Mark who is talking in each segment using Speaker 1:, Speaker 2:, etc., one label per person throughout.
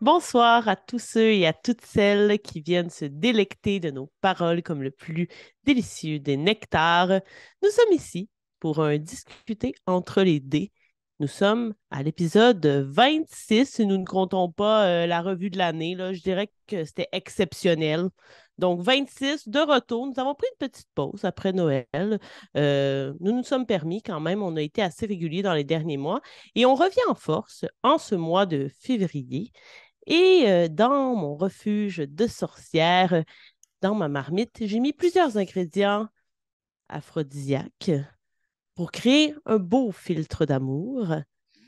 Speaker 1: Bonsoir à tous ceux et à toutes celles qui viennent se délecter de nos paroles comme le plus délicieux des nectars. Nous sommes ici pour un discuter entre les dés. Nous sommes à l'épisode 26 et nous ne comptons pas euh, la revue de l'année. Je dirais que c'était exceptionnel. Donc, 26 de retour. Nous avons pris une petite pause après Noël. Euh, nous nous sommes permis quand même. On a été assez réguliers dans les derniers mois. Et on revient en force en ce mois de février. Et euh, dans mon refuge de sorcière, dans ma marmite, j'ai mis plusieurs ingrédients aphrodisiaques pour créer un beau filtre d'amour,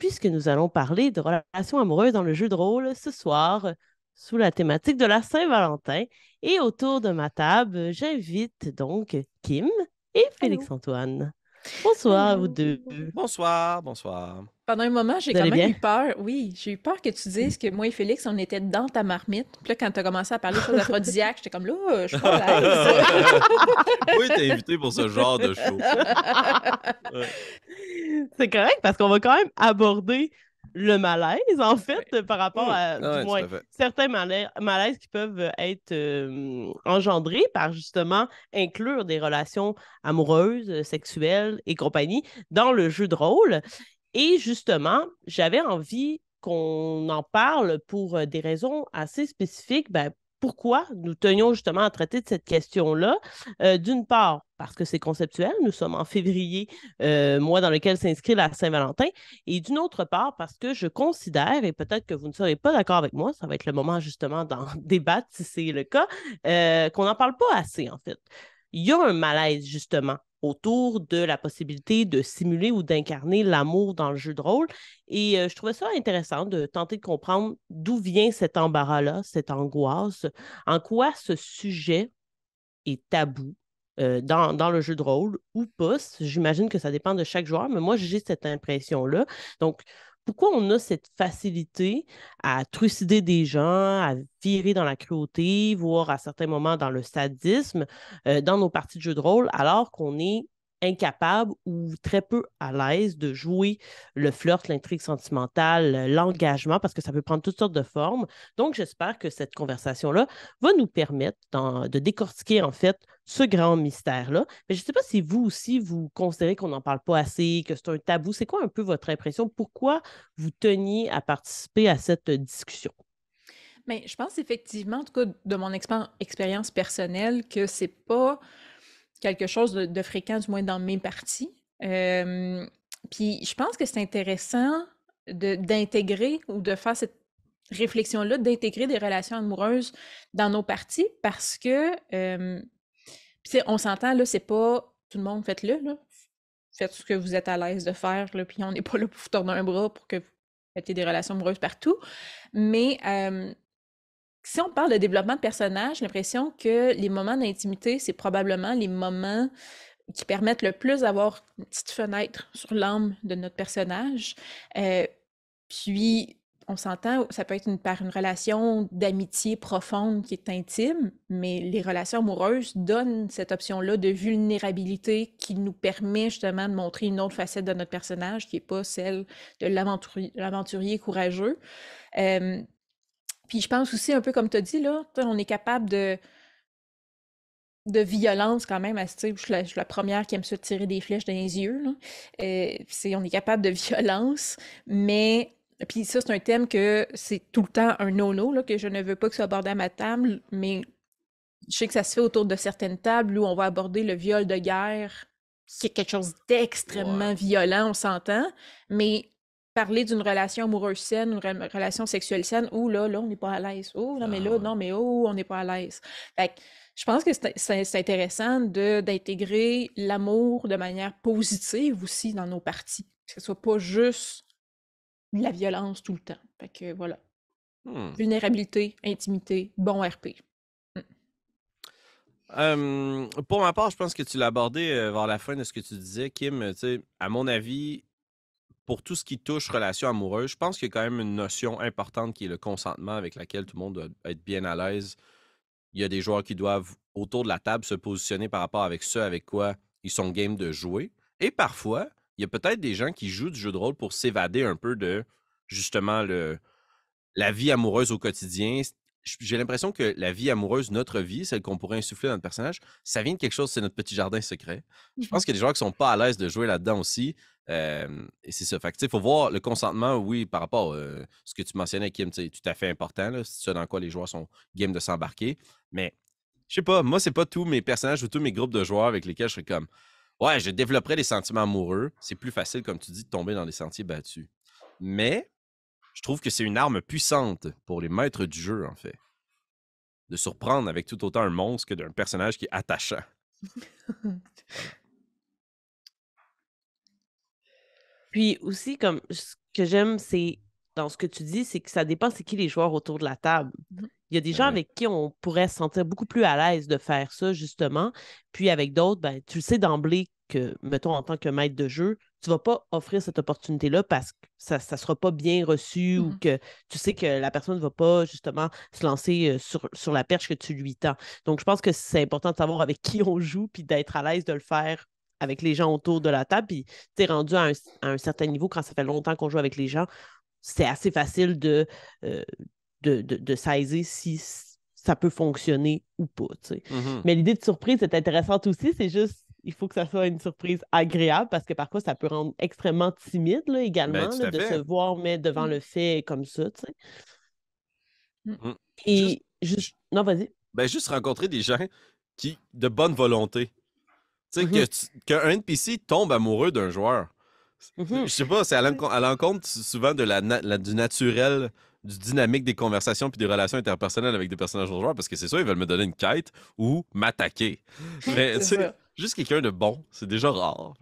Speaker 1: puisque nous allons parler de relations amoureuses dans le jeu de rôle ce soir sous la thématique de la Saint-Valentin. Et autour de ma table, j'invite donc Kim et Félix-Antoine. Bonsoir à vous deux.
Speaker 2: Bonsoir, bonsoir.
Speaker 3: Pendant un moment, j'ai quand même eu peur. Oui, j'ai eu peur que tu dises que moi et Félix, on était dans ta marmite. Puis là, quand tu as commencé à parler de choses aphrodisiaques, j'étais comme là, je suis pas à l'aise.
Speaker 2: oui, t'es invité pour ce genre de show.
Speaker 1: C'est correct parce qu'on va quand même aborder le malaise, en fait, par rapport à du moins, certains malaises, qui peuvent être euh, engendrés par justement inclure des relations amoureuses, sexuelles et compagnie dans le jeu de rôle. Et justement, j'avais envie qu'on en parle pour euh, des raisons assez spécifiques. Ben, pourquoi nous tenions justement à traiter de cette question-là? Euh, d'une part, parce que c'est conceptuel, nous sommes en février, euh, mois dans lequel s'inscrit la Saint-Valentin, et d'une autre part, parce que je considère, et peut-être que vous ne serez pas d'accord avec moi, ça va être le moment justement d'en débattre si c'est le cas, qu'on n'en parle pas assez en fait. Il y a un malaise justement autour de la possibilité de simuler ou d'incarner l'amour dans le jeu de rôle. Et euh, je trouvais ça intéressant de tenter de comprendre d'où vient cet embarras-là, cette angoisse, en quoi ce sujet est tabou. Euh, dans, dans, le jeu de rôle ou pas. J'imagine que ça dépend de chaque joueur, mais moi, j'ai cette impression-là. Donc, pourquoi on a cette facilité à trucider des gens, à virer dans la cruauté, voire à certains moments dans le sadisme euh, dans nos parties de jeux de rôle, alors qu'on est incapable ou très peu à l'aise de jouer le flirt, l'intrigue sentimentale, l'engagement, parce que ça peut prendre toutes sortes de formes. Donc, j'espère que cette conversation-là va nous permettre de décortiquer en fait ce grand mystère-là. Mais je ne sais pas si vous aussi, vous considérez qu'on n'en parle pas assez, que c'est un tabou. C'est quoi un peu votre impression? Pourquoi vous teniez à participer à cette discussion?
Speaker 3: Mais je pense effectivement, en tout cas de mon expérience personnelle, que c'est pas quelque chose de, fréquent, du moins dans mes parties. puis je pense que c'est intéressant d'intégrer ou de faire cette réflexion-là, d'intégrer des relations amoureuses dans nos parties parce que, on s'entend, là, c'est pas tout le monde, faites-le, Faites ce que vous êtes à l'aise de faire, là, puis on n'est pas là pour vous tourner un bras pour que vous ayez des relations amoureuses partout. Mais si on parle de développement de personnage, j'ai l'impression que les moments d'intimité, c'est probablement les moments qui permettent le plus d'avoir une petite fenêtre sur l'âme de notre personnage. Euh, puis, on s'entend, ça peut être une, par une relation d'amitié profonde qui est intime, mais les relations amoureuses donnent cette option-là de vulnérabilité qui nous permet justement de montrer une autre facette de notre personnage qui n'est pas celle de l'aventurier courageux. Euh, puis je pense aussi, un peu comme tu as dit, là, on est capable de, de violence quand même. Je suis, la, je suis la première qui aime se tirer des flèches dans les yeux. Là. Euh, on est capable de violence, mais puis ça, c'est un thème que c'est tout le temps un no-no, que je ne veux pas que ça aborde à ma table, mais je sais que ça se fait autour de certaines tables où on va aborder le viol de guerre, qui est quelque chose d'extrêmement violent, on s'entend, mais parler d'une relation amoureuse saine, une relation sexuelle saine, ou là, là, on n'est pas à l'aise. Oh, non, mais là, ah non, mais oh, on n'est pas à l'aise. Fait je pense que c'est intéressant d'intégrer l'amour de manière positive aussi dans nos parties. Que ce soit pas juste de la violence tout le temps. Fait que voilà. Hmm. Vulnérabilité, intimité, bon RP.
Speaker 2: Hmm. pour ma part, je pense que tu l'as abordé euh, vers la fin de ce que tu disais, Kim. À mon avis, pour tout ce qui touche relation amoureuse, je pense qu'il y a quand même une notion importante qui est le consentement avec laquelle tout le monde doit être bien à l'aise. Il y a des joueurs qui doivent, autour de la table, se positionner par rapport avec ce avec quoi ils sont game de jouer. Et parfois, il y a peut-être des gens qui jouent du jeu de rôle pour s'évader un peu de justement le, la vie amoureuse au quotidien, j'ai l'impression que la vie amoureuse, notre vie, celle qu'on pourrait insuffler dans notre personnage, ça vient de quelque chose, c'est notre petit jardin secret. Je pense mmh qu'il y a des joueurs qui sont pas à l'aise de jouer là-dedans aussi. et c'est ça. Fait il faut voir le consentement, oui, par rapport à ce que tu mentionnais, Kim, c'est tout à fait important. C'est ça dans quoi les joueurs sont game de s'embarquer. Mais je sais pas, moi, c'est pas tous mes personnages ou tous mes groupes de joueurs avec lesquels je serais comme Ouais, je développerais des sentiments amoureux. C'est plus facile, comme tu dis, de tomber dans des sentiers battus. Mais je trouve que c'est une arme puissante pour les maîtres du jeu, en fait. De surprendre avec tout autant un monstre que d'un personnage qui est attachant.
Speaker 1: Puis aussi, comme ce que j'aime, c'est dans ce que tu dis, c'est que ça dépend c'est qui les joueurs autour de la table. Mmh Il y a des gens avec qui on pourrait se sentir beaucoup plus à l'aise de faire ça, justement. Puis avec d'autres, ben, tu le sais d'emblée que, mettons, en tant que maître de jeu, tu ne vas pas offrir cette opportunité-là parce que ça ne sera pas bien reçu ou mmh que tu sais que la personne ne va pas justement se lancer sur, sur la perche que tu lui tends. Donc, je pense que c'est important de savoir avec qui on joue puis d'être à l'aise de le faire avec les gens autour de la table. Puis, tu es rendu à un, certain niveau quand ça fait longtemps qu'on joue avec les gens. C'est assez facile de, de, de, saisir si ça peut fonctionner ou pas. Mmh Mais l'idée de surprise est intéressante aussi. C'est juste il faut que ça soit une surprise agréable parce que parfois, ça peut rendre extrêmement timide là, également ben, de se voir mettre devant mmh. le fait comme ça. Tu sais. Mmh. Mmh. Et juste... Non, vas-y.
Speaker 2: Ben, juste rencontrer des gens qui, de bonne volonté. Tu sais, qu'un NPC tombe amoureux d'un joueur. Je sais pas, c'est à l'encontre souvent de la, du naturel, du dynamique des conversations puis des relations interpersonnelles avec des personnages de joueurs parce que c'est ça, ils veulent me donner une quête ou m'attaquer. Mais tu sais, Juste quelqu'un de bon, c'est déjà rare.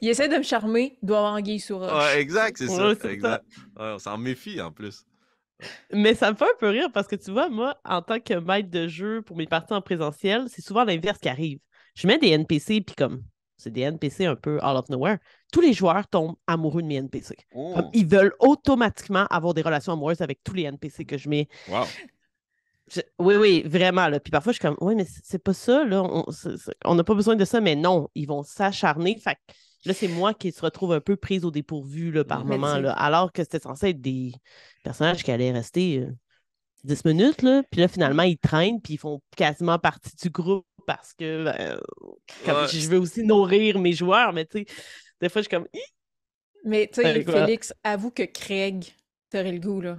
Speaker 3: Il essaie de me charmer, il doit avoir un guille sur
Speaker 2: Ouais, exact, c'est ça. exact. on s'en méfie en plus.
Speaker 1: Mais ça me fait un peu rire parce que tu vois, moi, en tant que maître de jeu pour mes parties en présentiel, c'est souvent l'inverse qui arrive. Je mets des NPC, puis comme c'est des NPC un peu all of nowhere, tous les joueurs tombent amoureux de mes NPC. Oh. ils veulent automatiquement avoir des relations amoureuses avec tous les NPC que je mets.
Speaker 2: Wow.
Speaker 1: Oui, oui, vraiment. Là. Puis parfois, je suis comme, oui, mais c'est pas ça. Là. On n'a pas besoin de ça, mais non, ils vont s'acharner. Fait là, c'est moi qui se retrouve un peu prise au dépourvu là, par moment, là, alors que c'était censé être des personnages qui allaient rester 10 euh, minutes. Là. Puis là, finalement, ils traînent, puis ils font quasiment partie du groupe parce que ben, je veux aussi nourrir mes joueurs, mais tu sais, des fois, je suis comme.
Speaker 3: Mais tu sais, Félix, avoue que Craig, t'aurais le goût, là.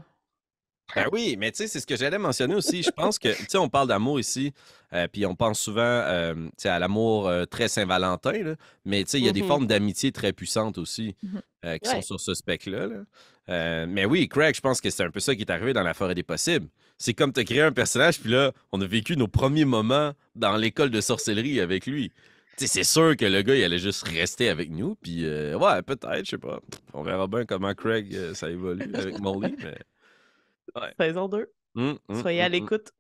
Speaker 2: Ben oui, mais tu sais, c'est ce que j'allais mentionner aussi. Je pense que, tu sais, on parle d'amour ici, euh, puis on pense souvent euh, à l'amour euh, très Saint-Valentin, mais tu sais, il y a des mmh formes d'amitié très puissantes aussi mmh qui sont sur ce spectre-là. mais oui, Craig, je pense que c'est un peu ça qui est arrivé dans La forêt des possibles. C'est comme tu as créé un personnage, puis là, on a vécu nos premiers moments dans l'école de sorcellerie avec lui. C'est sûr que le gars, il allait juste rester avec nous. Puis, ouais, peut-être, je sais pas. On verra bien comment Craig, ça évolue avec Molly. Mais...
Speaker 1: Saison 2. Mmh, mmh, Soyez à mmh, l'écoute.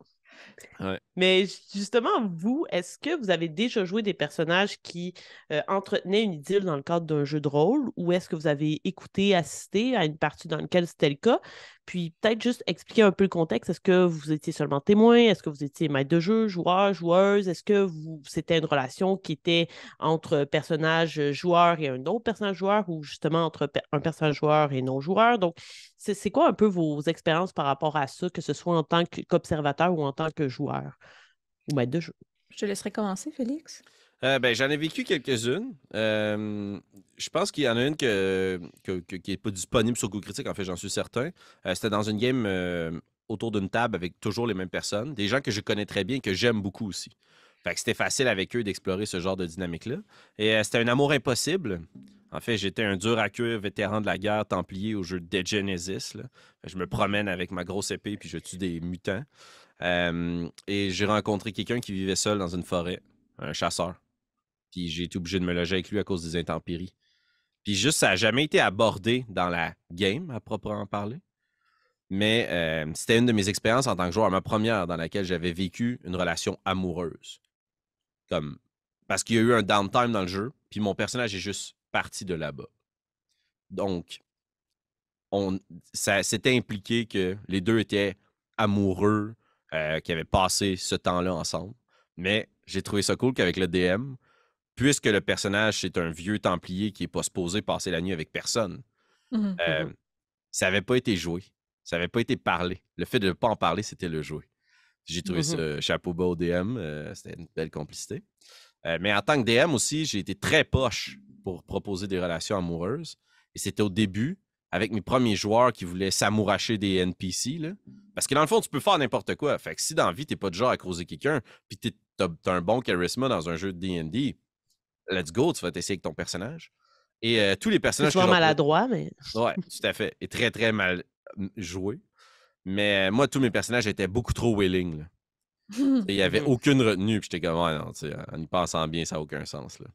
Speaker 1: Mais justement, vous, est-ce que vous avez déjà joué des personnages qui euh, entretenaient une idylle dans le cadre d'un jeu de rôle ou est-ce que vous avez écouté, assisté à une partie dans laquelle c'était le cas? Puis peut-être juste expliquer un peu le contexte. Est-ce que vous étiez seulement témoin? Est-ce que vous étiez maître de jeu, joueur, joueuse? Est-ce que vous c'était une relation qui était entre personnage joueur et un autre personnage joueur ou justement entre un personnage joueur et non-joueur? Donc, c'est quoi un peu vos expériences par rapport à ça, que ce soit en tant qu'observateur ou en tant que joueur ou maître de jeu?
Speaker 3: Je te laisserai commencer, Félix.
Speaker 2: Euh, ben, j'en ai vécu quelques-unes. Euh, je pense qu'il y en a une qui n'est pas disponible sur Google Critique, en fait, j'en suis certain. Euh, c'était dans une game autour d'une table avec toujours les mêmes personnes, des gens que je connais très bien et que j'aime beaucoup aussi. Fait que c'était facile avec eux d'explorer ce genre de dynamique-là. Et c'était un amour impossible. En fait, j'étais un dur à cuire vétéran de la guerre templier au jeu Dead Genesis. Je me promène avec ma grosse épée puis je tue des mutants. et j'ai rencontré quelqu'un qui vivait seul dans une forêt, un chasseur. Puis j'ai été obligé de me loger avec lui à cause des intempéries. Puis juste, ça n'a jamais été abordé dans la game, à proprement parler. Mais c'était une de mes expériences en tant que joueur, ma première dans laquelle j'avais vécu une relation amoureuse. Comme parce qu'il y a eu un downtime dans le jeu, puis mon personnage est juste parti de là-bas. Donc, on, ça s'était impliqué que les deux étaient amoureux, euh, qui avaient passé ce temps-là ensemble. Mais j'ai trouvé ça cool qu'avec le DM, puisque le personnage, c'est un vieux templier qui n'est pas supposé passer la nuit avec personne, mmh euh, mmh ça n'avait pas été joué. Ça n'avait pas été parlé. Le fait de ne pas en parler, c'était le jouer. J'ai trouvé ce chapeau bas au DM. Euh, c'était une belle complicité. Euh, mais en tant que DM aussi, j'ai été très poche pour proposer des relations amoureuses. Et c'était au début, avec mes premiers joueurs qui voulaient s'amouracher des NPC. Là. Parce que dans le fond, tu peux faire n'importe quoi. Fait que si dans la vie, t'es pas de genre à croiser quelqu'un, puis t'as as un bon charisme dans un jeu de D&D, let's go, tu vas t'essayer avec ton personnage. Et euh, tous les personnages.
Speaker 1: C'est maladroit, mais.
Speaker 2: Ouais, tout à fait. Et très, très mal joué. Mais euh, moi, tous mes personnages étaient beaucoup trop willing. Il n'y avait aucune retenue, puis j'étais comme, ouais, non, en y pensant bien, ça n'a aucun sens. Là.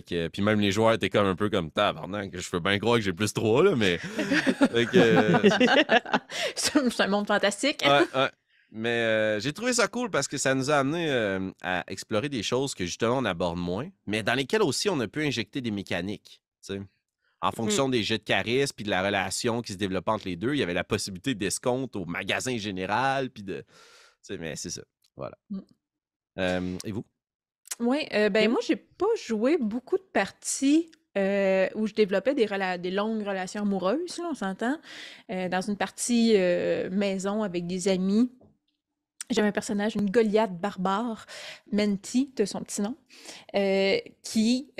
Speaker 2: que, puis même les joueurs étaient comme un peu comme, tabarnak, je peux bien croire que j'ai plus trois, là, mais.
Speaker 3: c'est un monde fantastique.
Speaker 2: ouais, Mais euh, j'ai trouvé ça cool parce que ça nous a amené euh, à explorer des choses que justement on aborde moins, mais dans lesquelles aussi on a pu injecter des mécaniques. En mmh. fonction des jets de charisme puis de la relation qui se développait entre les deux, il y avait la possibilité d'escompte au magasin général. Puis de. Mais c'est ça. Voilà. Mmh. et vous?
Speaker 3: Oui, ben moi, j'ai pas joué beaucoup de parties où je développais des, des longues relations amoureuses, on s'entend. dans une partie maison avec des amis, j'avais un personnage, une Goliath barbare, Menti de son petit nom, qui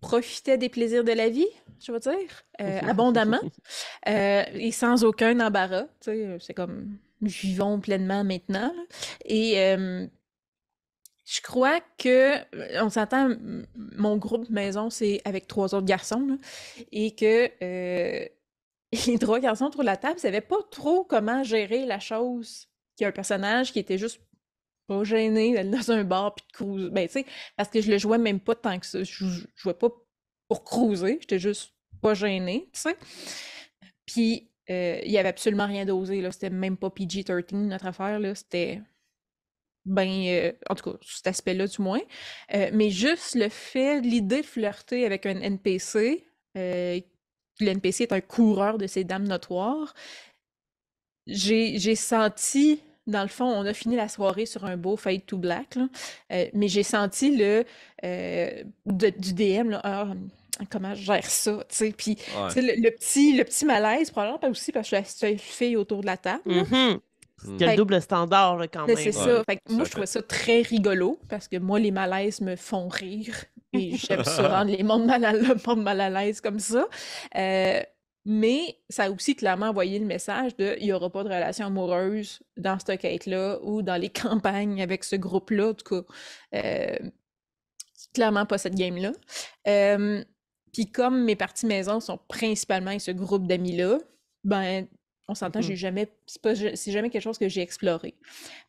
Speaker 3: profitait des plaisirs de la vie, je veux dire, abondamment, et sans aucun embarras. C'est comme vivons pleinement maintenant. Et je crois que, on s'entend, mon groupe maison, c'est avec trois autres garçons, et que les trois garçons autour de la table ne savaient pas trop comment gérer la chose. Qu'il y a un personnage qui était juste pas gêné d'aller dans un bar puis de cruiser. Ben, tu sais, parce que je le jouais même pas tant que ça. Je, je jouais pas pour cruiser, j'étais juste pas gêné, tu sais. Puis euh, il n'y avait absolument rien d'osé. C'était même pas PG-13, notre affaire. C'était ben, euh, en tout cas, cet aspect-là du moins. Euh, mais juste le fait, l'idée de flirter avec un NPC, le NPC est un coureur de ces dames notoires, j'ai senti, dans le fond, on a fini la soirée sur un beau fade to black, mais j'ai senti le du DM, comment je gère ça, tu sais. Puis, le, petit, le petit malaise, probablement pas aussi parce que je suis la seule fille autour de la table.
Speaker 1: Mm le double standard, quand même.
Speaker 3: C'est ça. moi, je trouvais ça très rigolo parce que moi, les malaises me font rire. Et j'aime ça rendre les mondes mal à, le monde mal à l'aise comme ça. Euh, mais ça a aussi clairement envoyé le message de il n'y aura pas de relation amoureuse dans cette quête-là ou dans les campagnes avec ce groupe-là. En tout cas, euh, clairement pas cette game-là. Euh, puis comme mes parties maison sont principalement avec ce groupe d'amis-là, ben on s'entend, j'ai mmh. jamais, c'est jamais quelque chose que j'ai exploré.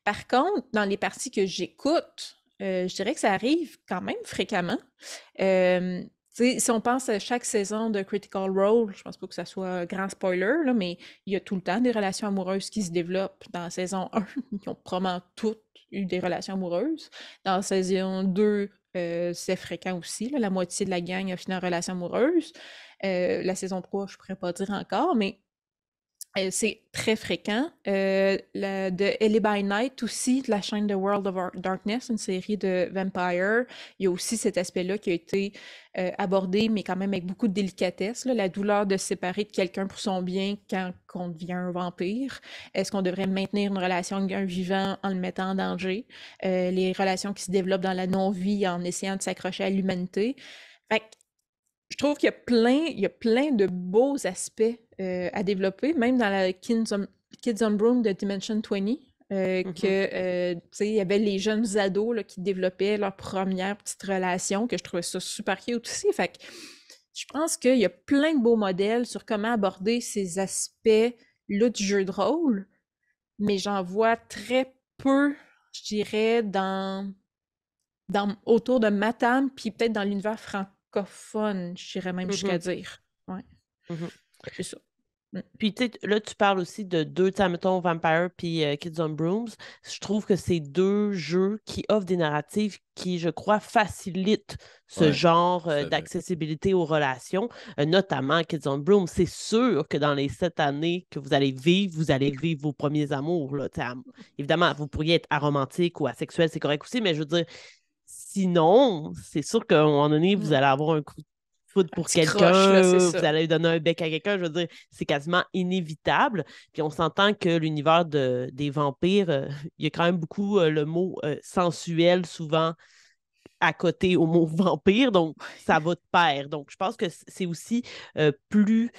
Speaker 3: Par contre, dans les parties que j'écoute, euh, je dirais que ça arrive quand même fréquemment. si on pense à chaque saison de Critical Role, je pense pas que ça soit un grand spoiler, là, mais il y a tout le temps des relations amoureuses qui se développent. Dans la saison 1, ils ont probablement toutes eu des relations amoureuses. Dans la saison 2, euh, c'est fréquent aussi. la moitié de la gang a fini en relation amoureuse. Euh, la saison 3, je ne pourrais pas dire encore, mais c'est très fréquent. de Ellie by Night aussi, de la chaîne The World of Darkness, une série de Vampire. Il y a aussi cet aspect-là qui a été abordé, mais quand même avec beaucoup de délicatesse. la douleur de se séparer de quelqu'un pour son bien quand on devient un vampire. Est-ce qu'on devrait maintenir une relation avec un vivant en le mettant en danger? les relations qui se développent dans la non-vie en essayant de s'accrocher à l'humanité. je trouve qu'il y y a plein de beaux aspects à développer, même dans la Kids on, Kids on Broom de Dimension 20. Euh, mmh que, il y avait les jeunes ados là, qui développaient leur première petite relation, que je trouvais ça super cute aussi. Fait je pense qu'il y a plein de beaux modèles sur comment aborder ces aspects-là du jeu de rôle, mais j'en vois très peu, je dirais, dans, dans autour de Matam, puis peut-être dans l'univers francophone, je dirais même mmh jusqu'à dire. Ouais. Mmh C'est ça.
Speaker 1: Mmh. Puis, tu là, tu parles aussi de deux, mettons, Vampire puis euh, Kids on Brooms. Je trouve que c'est deux jeux qui offrent des narratives qui, je crois, facilitent ce genre euh, d'accessibilité aux relations, euh, notamment Kids on Brooms. C'est sûr que dans les sept années que vous allez vivre, vous allez vivre vos premiers amours. Là, évidemment, vous pourriez être aromantique ou asexuel, c'est correct aussi, mais je veux dire, sinon, c'est sûr qu'à un moment donné, vous mmh. allez avoir un coup foudre pour quelqu'un, vous allez donner un bec à quelqu'un, je veux dire, c'est quasiment inévitable. Puis on s'entend que l'univers de, des vampires, euh, il y a quand même beaucoup euh, le mot euh, sensuel souvent à côté au mot vampire, donc ça va de pair. Donc je pense que c'est aussi plus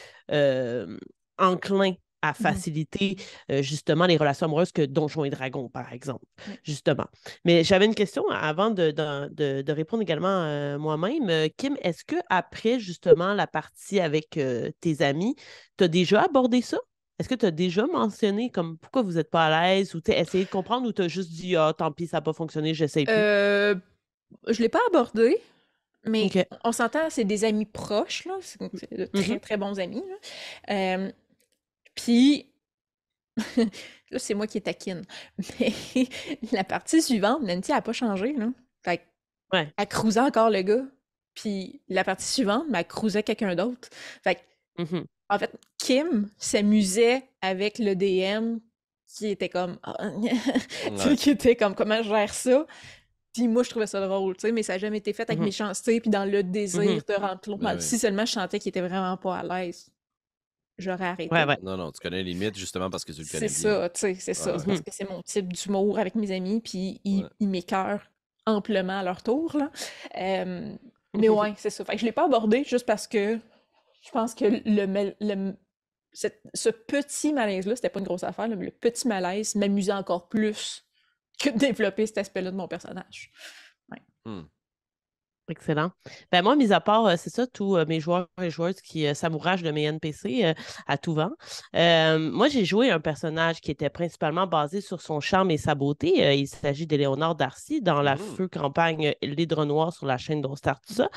Speaker 1: enclin à mmh faciliter justement les relations amoureuses que Donjons et Dragons, par exemple, justement. Mais j'avais une question avant de, de, répondre également moi-même. Kim, est-ce que après justement la partie avec tes amis, tu as déjà abordé ça? Est-ce que tu as déjà mentionné comme pourquoi vous n'êtes pas à l'aise ou tu essayé de comprendre ou tu as juste dit Ah, tant pis, ça n'a pas fonctionné, j'essaie plus?
Speaker 3: Euh, je ne l'ai pas abordé. Mais on s'entend, c'est des amis proches, là. C'est de très, mmh très bons amis. Là. Puis, là, c'est moi qui est taquine. Mais la partie suivante, Nancy n'a pas changé, là. Fait ouais. elle cruisait encore le gars. Puis la partie suivante, ben, elle cruisait quelqu'un d'autre. Fait mmh en fait, Kim s'amusait avec le DM qui était comme. Ah, qui était comme comment je gère ça? Puis moi, je trouvais ça drôle, tu sais, mais ça n'a jamais été fait avec mmh méchanceté, puis dans le désir mmh de rentrer. Ben si seulement je sentais qu'il était vraiment pas à l'aise j'aurais arrêté.
Speaker 2: Non, non, tu connais les limites justement parce que tu le connais
Speaker 3: C'est ça, tu sais, c'est ça. Parce que c'est mon type d'humour avec mes amis, puis ils, ils m'écœurent amplement à leur tour. Là. mais ouais, c'est ça. Fait que je l'ai pas abordé juste parce que je pense que le, le ce petit malaise-là, c'était pas une grosse affaire, mais le petit malaise m'amusait encore plus que de développer cet aspect-là de mon personnage. Ouais. Mmh.
Speaker 1: Excellent. Ben moi, mis à part, euh, c'est ça, tous euh, mes joueurs et joueuses qui euh, s'amouragent de mes NPC à tout vent. moi, j'ai joué un personnage qui était principalement basé sur son charme et sa beauté. il s'agit d'Éléonore Darcy dans la mmh. feu campagne L'Hydre Noir sur la chaîne d'Ostar, tout ça.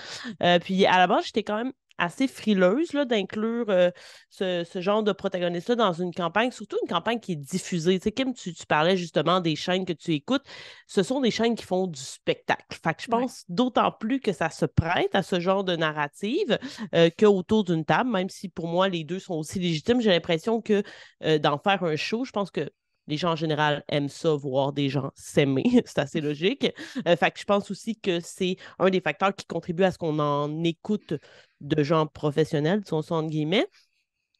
Speaker 1: puis à la base, j'étais quand même assez frileuse d'inclure euh, ce, genre de protagoniste-là dans une campagne, surtout une campagne qui est diffusée. Tu sais, Kim, tu, parlais justement des chaînes que tu écoutes. Ce sont des chaînes qui font du spectacle. Fait que je pense d'autant plus que ça se prête à ce genre de narrative euh, qu'autour d'une table, même si pour moi, les deux sont aussi légitimes. J'ai l'impression que euh, d'en faire un show, je pense que les gens en général aiment ça, voir des gens s'aimer. c'est assez logique. Euh, fait que je pense aussi que c'est un des facteurs qui contribue à ce qu'on en écoute de gens professionnels, son entre guillemets.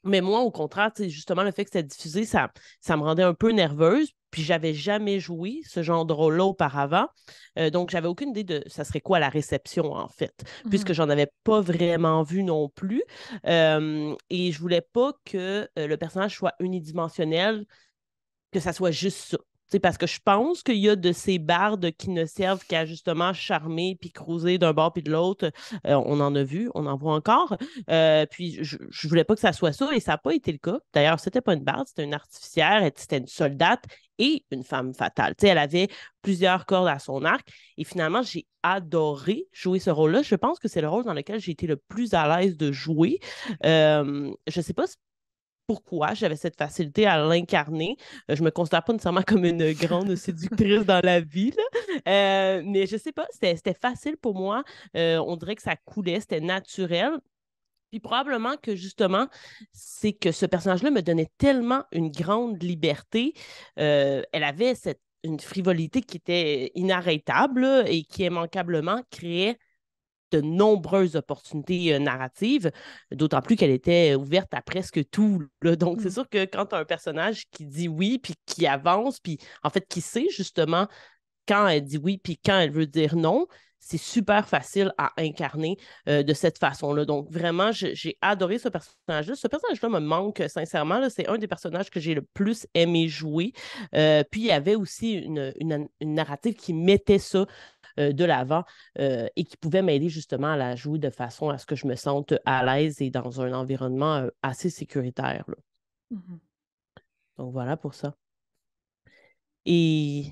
Speaker 1: Mais moi, au contraire, justement, le fait que c'était diffusé, ça, ça me rendait un peu nerveuse. Puis j'avais jamais joué ce genre de rôle-là auparavant. Euh, donc, j'avais aucune idée de ça serait quoi la réception, en fait, puisque mmh j'en avais pas vraiment vu non plus. Euh, et je voulais pas que le personnage soit unidimensionnel que ça soit juste ça. Parce que je pense qu'il y a de ces bardes qui ne servent qu'à justement charmer puis cruiser d'un bord puis de l'autre. Euh, on en a vu, on en voit encore. Euh, puis je, ne voulais pas que ça soit ça et ça n'a pas été le cas. D'ailleurs, c'était pas une barde, c'était une artificière, c'était une soldate et une femme fatale. elle avait plusieurs cordes à son arc et finalement, j'ai adoré jouer ce rôle-là. Je pense que c'est le rôle dans lequel j'ai été le plus à l'aise de jouer. Euh, je ne sais pas pourquoi j'avais cette facilité à l'incarner. Euh, je me considère pas nécessairement comme une grande séductrice dans la vie, euh, mais je sais pas, c'était facile pour moi. Euh, on dirait que ça coulait, c'était naturel. Puis probablement que justement, c'est que ce personnage-là me donnait tellement une grande liberté. elle avait cette, une frivolité qui était inarrêtable et qui immanquablement créait de nombreuses opportunités euh, narratives, d'autant plus qu'elle était ouverte à presque tout. Donc, c'est mmh. sûr que quand tu as un personnage qui dit oui, puis qui avance, puis en fait, qui sait justement quand elle dit oui, puis quand elle veut dire non, c'est super facile à incarner euh, de cette façon-là. Donc, vraiment, j'ai adoré ce personnage-là. Ce personnage-là me manque sincèrement. C'est un des personnages que j'ai le plus aimé jouer. Euh, puis, il y avait aussi une, une, narrative qui mettait ça euh, de l'avant et qui pouvait m'aider justement à la jouer de façon à ce que je me sente à l'aise et dans un environnement assez sécuritaire. Mmh Donc, voilà pour ça. Et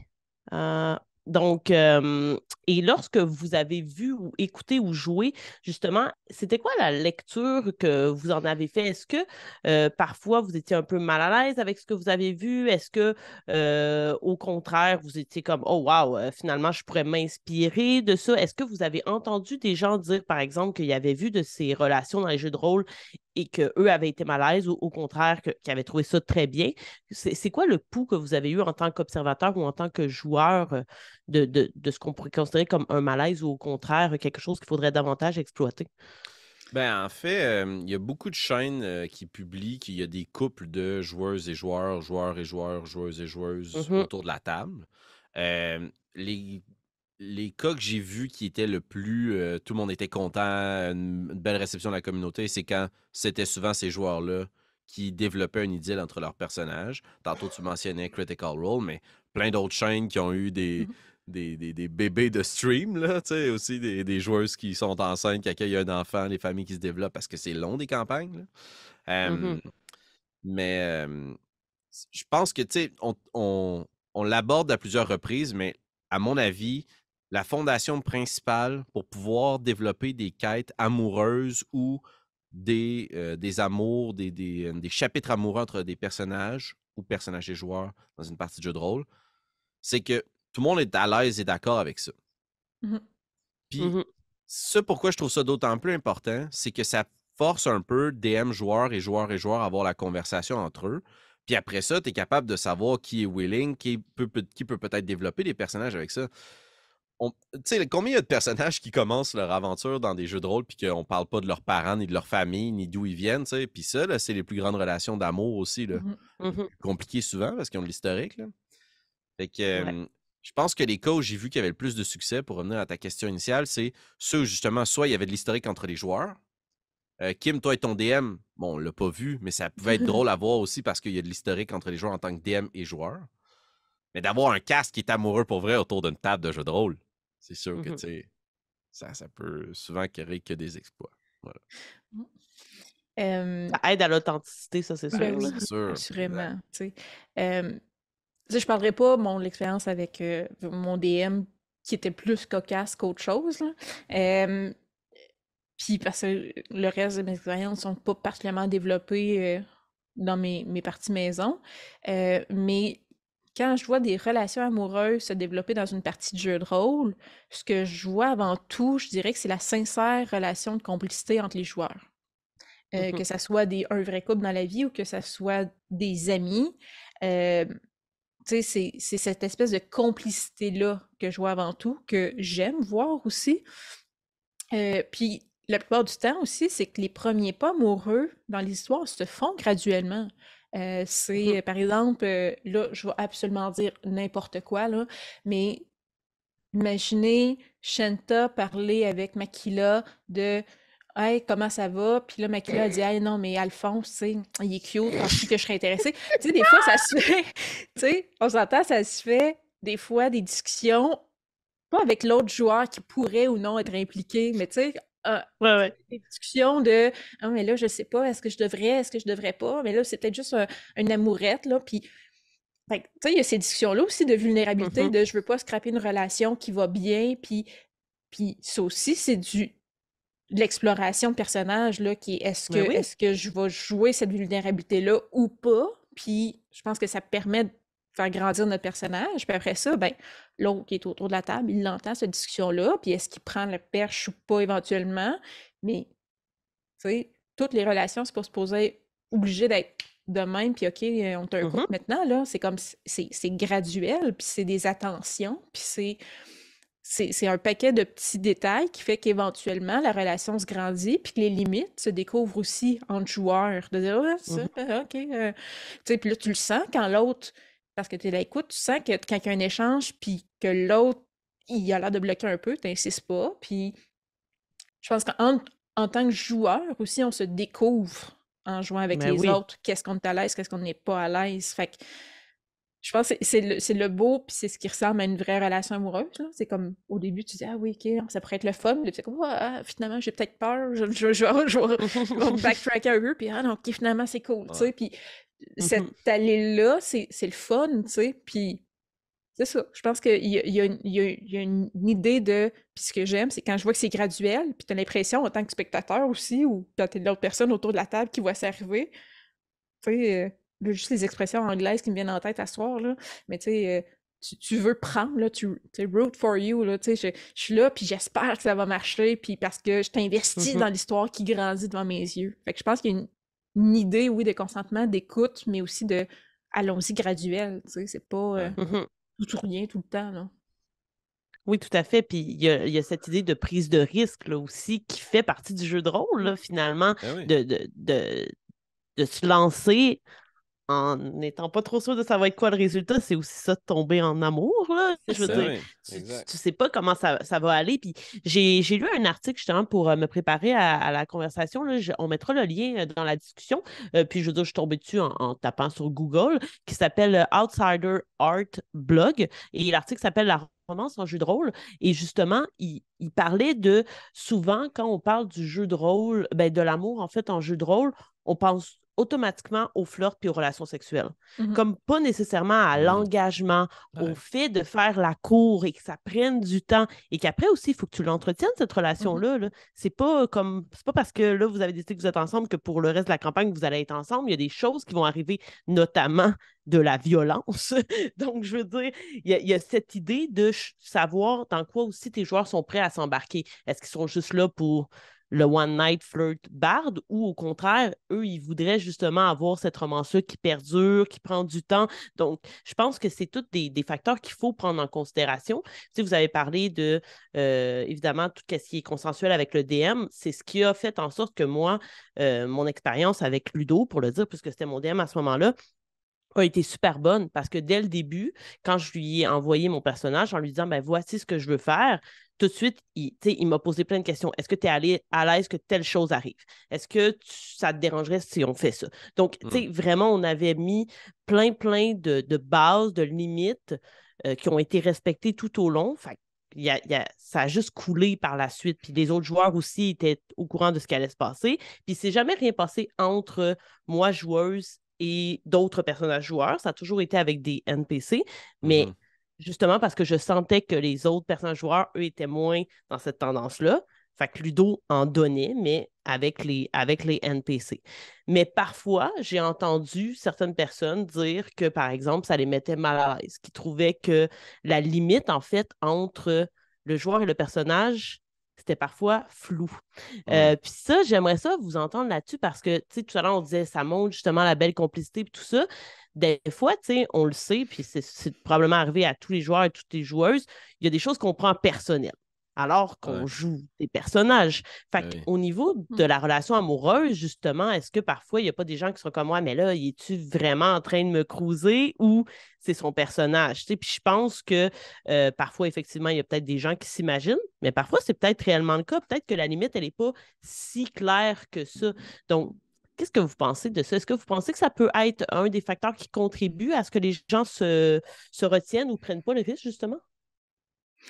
Speaker 1: donc, et lorsque vous avez vu ou écouté ou joué, justement, c'était quoi la lecture que vous en avez fait? Est-ce que parfois vous étiez un peu mal à l'aise avec ce que vous avez vu? Est-ce que, au contraire, vous étiez comme, oh wow, finalement, je pourrais m'inspirer de ça? Est-ce que vous avez entendu des gens dire, par exemple, qu'ils avaient vu de ces relations dans les jeux de rôle et qu'eux avaient été mal à l'aise ou au contraire, qu'ils avaient trouvé ça très bien? C'est quoi le pouls que vous avez eu en tant qu'observateur ou en tant que joueur de, de, de ce qu'on pourrait considérer comme un malaise ou au contraire quelque chose qu'il faudrait davantage exploiter?
Speaker 2: Ben, en fait, il y a beaucoup de chaînes qui publient qu'il y a des couples de joueuses et joueurs, joueurs et joueurs, joueuses et joueuses mmh autour de la table. les, les cas que j'ai vus qui étaient le plus. tout le monde était content, une, belle réception de la communauté, c'est quand c'était souvent ces joueurs-là qui développaient un idylle entre leurs personnages. Tantôt, tu mentionnais Critical Role, mais plein d'autres chaînes qui ont eu des. Mmh des, des, bébés de stream, là, tu sais, aussi des, des, joueuses qui sont enceintes, qui accueillent un enfant, les familles qui se développent parce que c'est long des campagnes. Mmh mais je pense que, tu sais, on, on, on l'aborde à plusieurs reprises, mais à mon avis, la fondation principale pour pouvoir développer des quêtes amoureuses ou des, des amours, des, des, des, chapitres amoureux entre des personnages ou personnages et joueurs dans une partie de jeu de rôle, c'est que tout le monde est à l'aise et d'accord avec ça. Mmh Puis, mmh ce pourquoi je trouve ça d'autant plus important, c'est que ça force un peu DM joueurs et joueurs et joueurs à avoir la conversation entre eux. Puis après ça, tu es capable de savoir qui est willing, qui peut, qui peut peut-être développer des personnages avec ça. Tu sais, combien il y a de personnages qui commencent leur aventure dans des jeux de rôle puis qu'on parle pas de leurs parents, ni de leur famille, ni d'où ils viennent, tu sais? Puis ça, c'est les plus grandes relations d'amour aussi, là. Mmh Compliquées souvent parce qu'ils ont de l'historique, là. Fait que, je pense que les cas où j'ai vu qu'il y avait le plus de succès, pour revenir à ta question initiale, c'est ceux où justement, soit il y avait de l'historique entre les joueurs. Euh, Kim, toi et ton DM, bon, on l'a pas vu, mais ça pouvait être drôle à voir aussi parce qu'il y a de l'historique entre les joueurs en tant que DM et joueur. Mais d'avoir un casque qui est amoureux pour vrai autour d'une table de jeu de rôle, c'est sûr que mmh ça, ça peut souvent créer que des exploits. Voilà.
Speaker 1: Mmh. ça aide à l'authenticité, ça, c'est
Speaker 3: ben
Speaker 1: sûr.
Speaker 3: c'est sûr. Assurément je parlerai pas mon l'expérience avec euh, mon DM qui était plus cocasse qu'autre chose. puis parce que le reste de mes expériences sont pas particulièrement développées dans mes, mes, parties maison. Mais quand je vois des relations amoureuses se développer dans une partie de jeu de rôle, ce que je vois avant tout, je dirais que c'est la sincère relation de complicité entre les joueurs. Mmh que ça soit des, un vrai couple dans la vie ou que ça soit des amis c'est cette espèce de complicité-là que je vois avant tout, que j'aime voir aussi. Euh, puis la plupart du temps aussi, c'est que les premiers pas amoureux dans l'histoire se font graduellement. Euh, c'est, mmh par exemple, euh, là, je vais absolument dire n'importe quoi, là, mais imaginez Shanta parler avec Makila de Hey, comment ça va? Puis là, Makila a dit Hey, non, mais Alphonse, il est cute, pense que je serais intéressée. tu sais, des fois, ça se fait, tu sais, on s'entend, ça se fait des fois des discussions, pas avec l'autre joueur qui pourrait ou non être impliqué, mais tu sais,
Speaker 1: ouais, ouais.
Speaker 3: des discussions de Ah, mais là, je sais pas, est-ce que je devrais, est-ce que je devrais pas? Mais là, c'est peut-être juste une amourette, là. Puis, tu sais, il y a ces discussions-là aussi de vulnérabilité, mm-hmm. de je veux pas scraper une relation qui va bien, puis, puis ça aussi, c'est du l'exploration de personnage, là, qui est est-ce que, est que je vais jouer cette vulnérabilité-là ou pas? Puis je pense que ça permet de faire grandir notre personnage. Puis après ça, ben, l'autre qui est autour de la table, il entend cette discussion-là, puis est-ce qu'il prend le perche ou pas éventuellement? Mais, tu sais, toutes les relations, c'est pas supposé obligé d'être de même, puis OK, on t'a un mmh maintenant, là, c'est comme, c'est graduel, puis c'est des attentions, puis c'est c'est un paquet de petits détails qui fait qu'éventuellement, la relation se grandit, puis que les limites se découvrent aussi entre joueurs. De dire, ouais, ça, mmh OK. Euh, puis là, tu le sens quand l'autre, parce que tu es là, écoute, tu sens que quand il y a un échange, puis que l'autre, il a l'air de bloquer un peu, tu n'insistes pas. Puis je pense qu'en en tant que joueur aussi, on se découvre en jouant avec les autres. Qu'est-ce qu'on est à l'aise, qu'est-ce qu'on n'est pas à l'aise. Fait que je pense que c'est le, le, beau, puis c'est ce qui ressemble à une vraie relation amoureuse. C'est comme au début, tu dis Ah oui, ok, ça pourrait être le fun. Puis tu comme ah, finalement, j'ai peut-être peur, je, je, je, vais backtracker un peu, puis ah non, ok, finalement, c'est cool. tu sais Puis cette mm-hmm. allée-là, c'est le fun, tu sais. Puis c'est ça. Je pense qu'il y, y, y, a une idée de. Puis ce que j'aime, c'est quand je vois que c'est graduel, puis tu as l'impression, en tant que spectateur aussi, ou quand tu l'autre personne autour de la table qui voit ça arriver, tu sais. Euh, juste les expressions anglaises qui me viennent en tête à ce soir, là. Mais tu sais, euh, tu, veux prendre, là, tu root for you, là, tu sais, je, suis là, puis j'espère que ça va marcher, puis parce que je t'investis mmh dans l'histoire qui grandit devant mes yeux. Fait que je pense qu'il y a une, idée, oui, de consentement, d'écoute, mais aussi de allons-y graduel, tu sais, c'est pas euh, mmh tout ou rien tout le temps, là.
Speaker 1: Oui, tout à fait. Puis il y a, cette idée de prise de risque là, aussi qui fait partie du jeu de rôle, finalement, ben de, de, de, se lancer en n'étant pas trop sûr de savoir quoi le résultat, c'est aussi ça de tomber en amour. Là. Je veux dire, tu, tu, sais pas comment ça, va aller. Puis j'ai lu un article justement pour euh, me préparer à, la conversation. Là. on mettra le lien euh, dans la discussion. Euh, puis je veux dire, je suis tombée dessus en, tapant sur Google, qui s'appelle Outsider Art Blog. Et l'article s'appelle La romance en jeu de rôle. Et justement, il, il, parlait de souvent, quand on parle du jeu de rôle, ben, de l'amour en fait en jeu de rôle, on pense automatiquement au flirt puis aux relations sexuelles. Mmh Comme pas nécessairement à mmh l'engagement, au fait de faire la cour et que ça prenne du temps et qu'après aussi, il faut que tu l'entretiennes, cette mmh relation-là. -là, c'est pas comme c'est pas parce que là, vous avez décidé que vous êtes ensemble que pour le reste de la campagne, vous allez être ensemble. Il y a des choses qui vont arriver, notamment de la violence. Donc, je veux dire, il y, y, a cette idée de savoir dans quoi aussi tes joueurs sont prêts à s'embarquer. Est-ce qu'ils sont juste là pour le One Night Flirt Bard, ou au contraire, eux, ils voudraient justement avoir cette romance-là qui perdure, qui prend du temps. Donc, je pense que c'est tous des, facteurs qu'il faut prendre en considération. Si vous avez parlé de, euh, évidemment, tout ce qui est consensuel avec le DM. C'est ce qui a fait en sorte que moi, euh, mon expérience avec Ludo, pour le dire, puisque c'était mon DM à ce moment-là, a été super bonne parce que dès le début, quand je lui ai envoyé mon personnage en lui disant ben voici ce que je veux faire, tout de suite, il, il m'a posé plein de questions. Est-ce que tu es à l'aise que telle chose arrive? Est-ce que ça te dérangerait si on fait ça? Donc, tu sais, mmh. vraiment, on avait mis plein, plein de, bases, de limites euh, qui ont été respectées tout au long. Fait y a, ça a juste coulé par la suite. Puis les autres joueurs aussi étaient au courant de ce qui allait se passer. Puis c'est jamais rien passé entre moi, joueuse, et d'autres personnages joueurs. Ça a toujours été avec des NPC. Mais mmh justement parce que je sentais que les autres personnages joueurs, eux, étaient moins dans cette tendance-là. Fait que Ludo en donnait, mais avec les, avec les NPC. Mais parfois, j'ai entendu certaines personnes dire que, par exemple, ça les mettait mal à l'aise, qu'ils trouvaient que la limite, en fait, entre le joueur et le personnage, c'était parfois flou. Euh, puis ça, j'aimerais ça vous entendre là-dessus parce que, tu sais, tout à l'heure, on disait, ça montre justement la belle complicité et tout ça. Des fois, tu sais, on le sait, puis c'est probablement arrivé à tous les joueurs et toutes les joueuses, il y a des choses qu'on prend personnelles alors qu'on joue des personnages. Fait ben au niveau mmh. de la relation amoureuse, justement, est-ce que parfois il n'y a pas des gens qui sont comme moi, mais là, es-tu vraiment en train de me cruiser ou c'est son personnage? Puis je pense que euh, parfois, effectivement, il y a peut-être des gens qui s'imaginent, mais parfois, c'est peut-être réellement le cas. Peut-être que la limite, elle n'est pas si claire que ça. Donc, Qu'est-ce que vous pensez de ça? Est-ce que vous pensez que ça peut être un des facteurs qui contribue à ce que les gens se, retiennent ou ne prennent pas le risque, justement?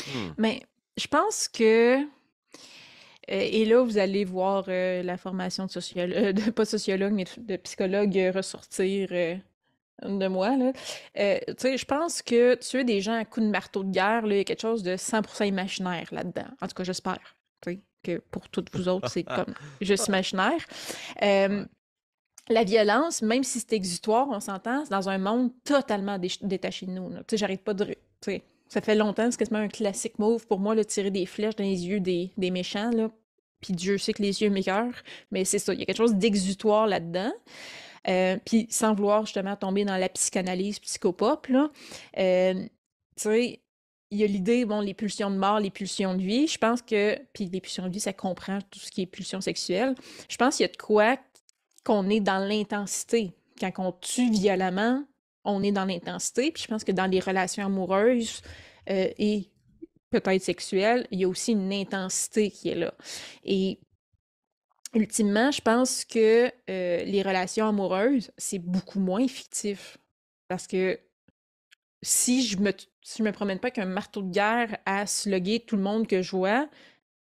Speaker 3: Hmm. Mais je pense que. Euh, et là, vous allez voir euh, la formation de sociologue, de, pas sociologue, mais de, psychologue ressortir euh, de moi. Là. je pense que tuer des gens à coups de marteau de guerre, il y a quelque chose de 100% imaginaire là-dedans. En tout cas, j'espère que pour toutes vous autres, c'est comme juste imaginaire. la violence, même si c'est exutoire, on s'entend, c'est dans un monde totalement détaché de nous. Tu sais, j'arrête pas de... ça fait longtemps, c'est quasiment un classique move pour moi, de tirer des flèches dans les yeux des, méchants, là. Puis Dieu sait que les yeux m'écœurent, mais c'est ça, il y a quelque chose d'exutoire là-dedans. Euh, puis sans vouloir justement tomber dans la psychanalyse psychopop, euh, tu sais, il y a l'idée, bon, les pulsions de mort, les pulsions de vie. Je pense que, puis les pulsions de vie, ça comprend tout ce qui est pulsion sexuelle. Je pense qu'il y a de quoi qu'on est dans l'intensité. Quand on tue violemment, on est dans l'intensité. Puis je pense que dans les relations amoureuses euh, et peut-être sexuelles, il y a aussi une intensité qui est là. Et ultimement, je pense que euh, les relations amoureuses, c'est beaucoup moins fictif. Parce que si je me me promène pas qu'un marteau de guerre à slugger tout le monde que je vois,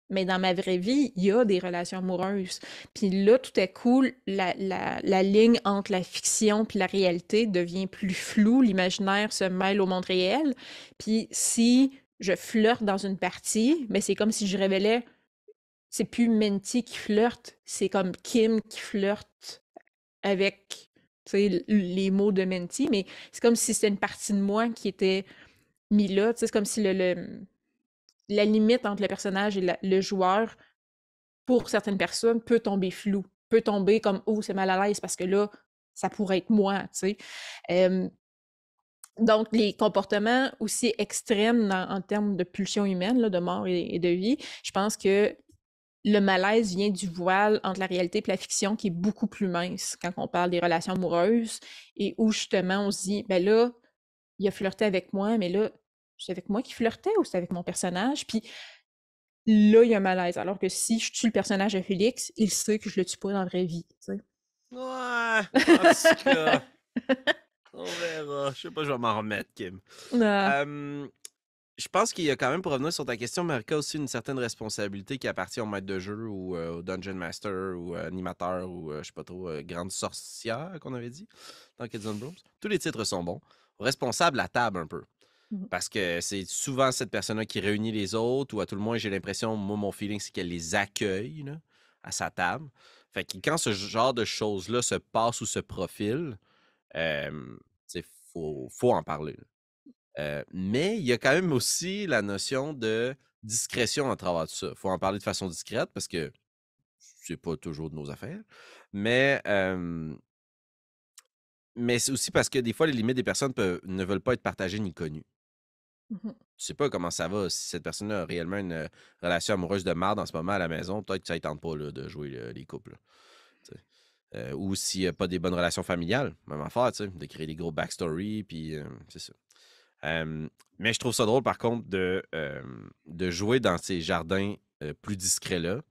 Speaker 3: mais dans ma vraie vie, il y a des relations amoureuses. Puis là, tout à coup, la, la, ligne entre la fiction et la réalité devient plus floue, l'imaginaire se mêle au monde réel. Puis si je flirte dans une partie, mais c'est comme si je révélais, c'est plus Menti qui flirte, c'est comme Kim qui flirte avec les mots de Menti, mais c'est comme si c'était une partie de moi qui était mis là. C'est comme si le, la limite entre le personnage et le joueur, pour certaines personnes, peut tomber flou, peut tomber comme oh, c'est mal à l'aise parce que là, ça pourrait être moi. tu sais. donc, les comportements aussi extrêmes en termes de pulsion humaine, là, de mort et, de vie, je pense que le malaise vient du voile entre la réalité et la fiction qui est beaucoup plus mince quand on parle des relations amoureuses et où justement on se dit, ben là, il a flirté avec moi, mais là, c'est avec moi qui flirtait ou c'est avec mon personnage? Puis là, il y a un malaise. Alors que si je tue le personnage de Félix, il sait que je le tue pas dans la vraie vie. Tu sais.
Speaker 2: Ouais, On verra. Je sais pas, je vais m'en remettre, Kim. je pense qu'il y a quand même, pour revenir sur ta question, Marika, aussi une certaine responsabilité qui appartient au maître de jeu ou euh, au Dungeon Master ou euh, animateur ou, euh, je sais pas trop, grande sorcière qu'on avait dit dans Kids on Brooms. Tous les titres sont bons. Responsable à table un peu. Mmh Parce que c'est souvent cette personne-là qui réunit les autres, ou à tout le moins, j'ai l'impression, moi, mon feeling, c'est qu'elle les accueille à sa table. Fait que quand ce genre de choses-là se passe ou se profile, il faut, en parler. mais il y a quand même aussi la notion de discrétion à travers tout ça. Faut en parler de façon discrète parce que c'est pas toujours de nos affaires. Mais, mais c'est aussi parce que des fois, les limites des personnes ne veulent pas être partagées ni connues. Mmh tu sais pas comment ça va. Si cette personne-là a réellement une relation amoureuse de marde en ce moment à la maison, peut-être que ça ne tente pas de jouer les couples. Euh, ou s'il n'y a pas des bonnes relations familiales, même affaire, de créer des gros backstories, euh, mais je trouve ça drôle, par contre, de, de jouer dans ces jardins euh, plus discrets-là,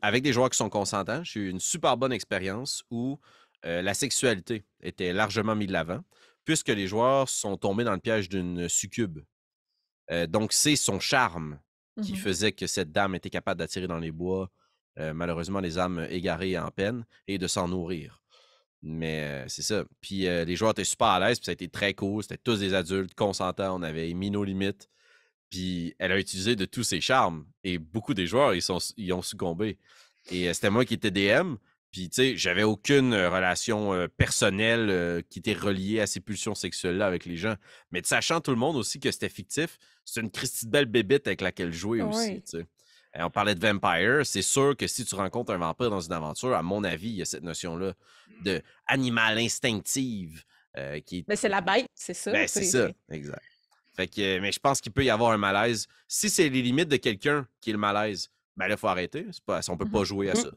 Speaker 2: avec des joueurs qui sont consentants. J'ai eu une super bonne expérience où la sexualité était largement mise de l'avant, puisque les joueurs sont tombés dans le piège d'une succube. donc, c'est son charme qui mmh faisait que cette dame était capable d'attirer dans les bois euh, malheureusement les âmes égarées et en peine, et de s'en nourrir. Mais euh, c'est ça. Puis les joueurs étaient super à l'aise, puis ça a été très cool. C'était tous des adultes, consentants, on avait mis nos limites. Puis elle a utilisé de tous ses charmes. Et beaucoup des joueurs, ils, sont, ils ont succombé. Et c'était moi qui étais DM. Puis, tu sais, j'avais aucune relation personnelle qui était reliée à ces pulsions sexuelles-là avec les gens. Mais sachant tout le monde aussi que c'était fictif, c'est une Christie belle bébite avec laquelle jouer aussi, tu sais on parlait de vampire. C'est sûr que si tu rencontres un vampire dans une aventure, à mon avis, il y a cette notion-là de animal instinctive euh, qui
Speaker 3: Mais c'est la bête, c'est ça.
Speaker 2: Ben, c'est ça, exact. Fait que, mais je pense qu'il peut y avoir un malaise. Si c'est les limites de quelqu'un qui est le malaise, ben là, il faut arrêter. Pas, on peut pas mmh jouer à mmh. ça.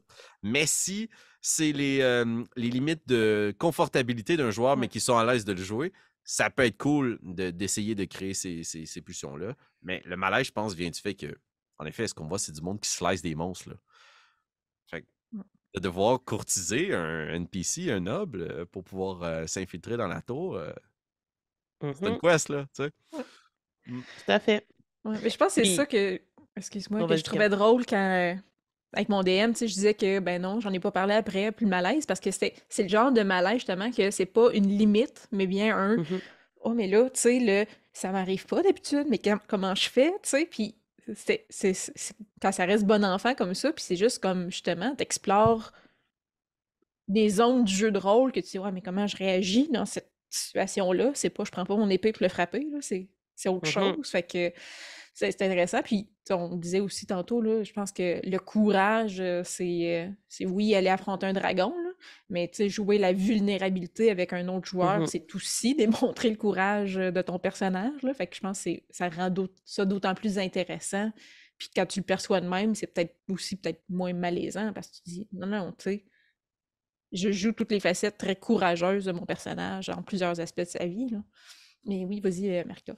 Speaker 2: Mais si c'est les, les limites de confortabilité d'un joueur, mais qui sont à l'aise de le jouer, ça peut être cool d'essayer de, créer ces, ces, ces pulsions-là. Mais le malaise, je pense, vient du fait que en effet, ce qu'on voit, c'est du monde qui slice des monstres. Là. Fait mmh. de devoir courtiser un NPC, un noble, euh, pour pouvoir euh, s'infiltrer dans la tour, euh, c'est une quest, là, tu sais.
Speaker 1: Tout à fait.
Speaker 3: mais je pense que c'est ça que, excuse-moi, que je trouvais drôle quand, avec mon DM, tu sais, je disais que, ben non, j'en ai pas parlé après, plus le malaise, parce que c'est le genre de malaise, justement, que c'est pas une limite, mais bien un, oh, mais là, tu sais, le, ça m'arrive pas d'habitude, mais comment je fais, tu sais, puis c'est quand ça reste bon enfant comme ça, puis c'est juste comme justement, t'explores des zones du jeu de rôle que tu dis, ouais, mais comment je réagis dans cette situation-là? C'est pas, je prends pas mon épée pour le frapper, c'est autre mmh chose. Fait que c'est intéressant. Puis on disait aussi tantôt, là, je pense que le courage, c'est oui, aller affronter un dragon, mais jouer la vulnérabilité avec un autre joueur, mmh c'est aussi démontrer le courage de ton personnage. Là. Fait que je pense que ça rend ça d'autant plus intéressant. Puis quand tu le perçois de même, c'est peut-être aussi peut-être moins malaisant parce que tu dis non, non, tu sais, je joue toutes les facettes très courageuses de mon personnage en plusieurs aspects de sa vie. Là. Mais oui, vas-y, euh, Marca.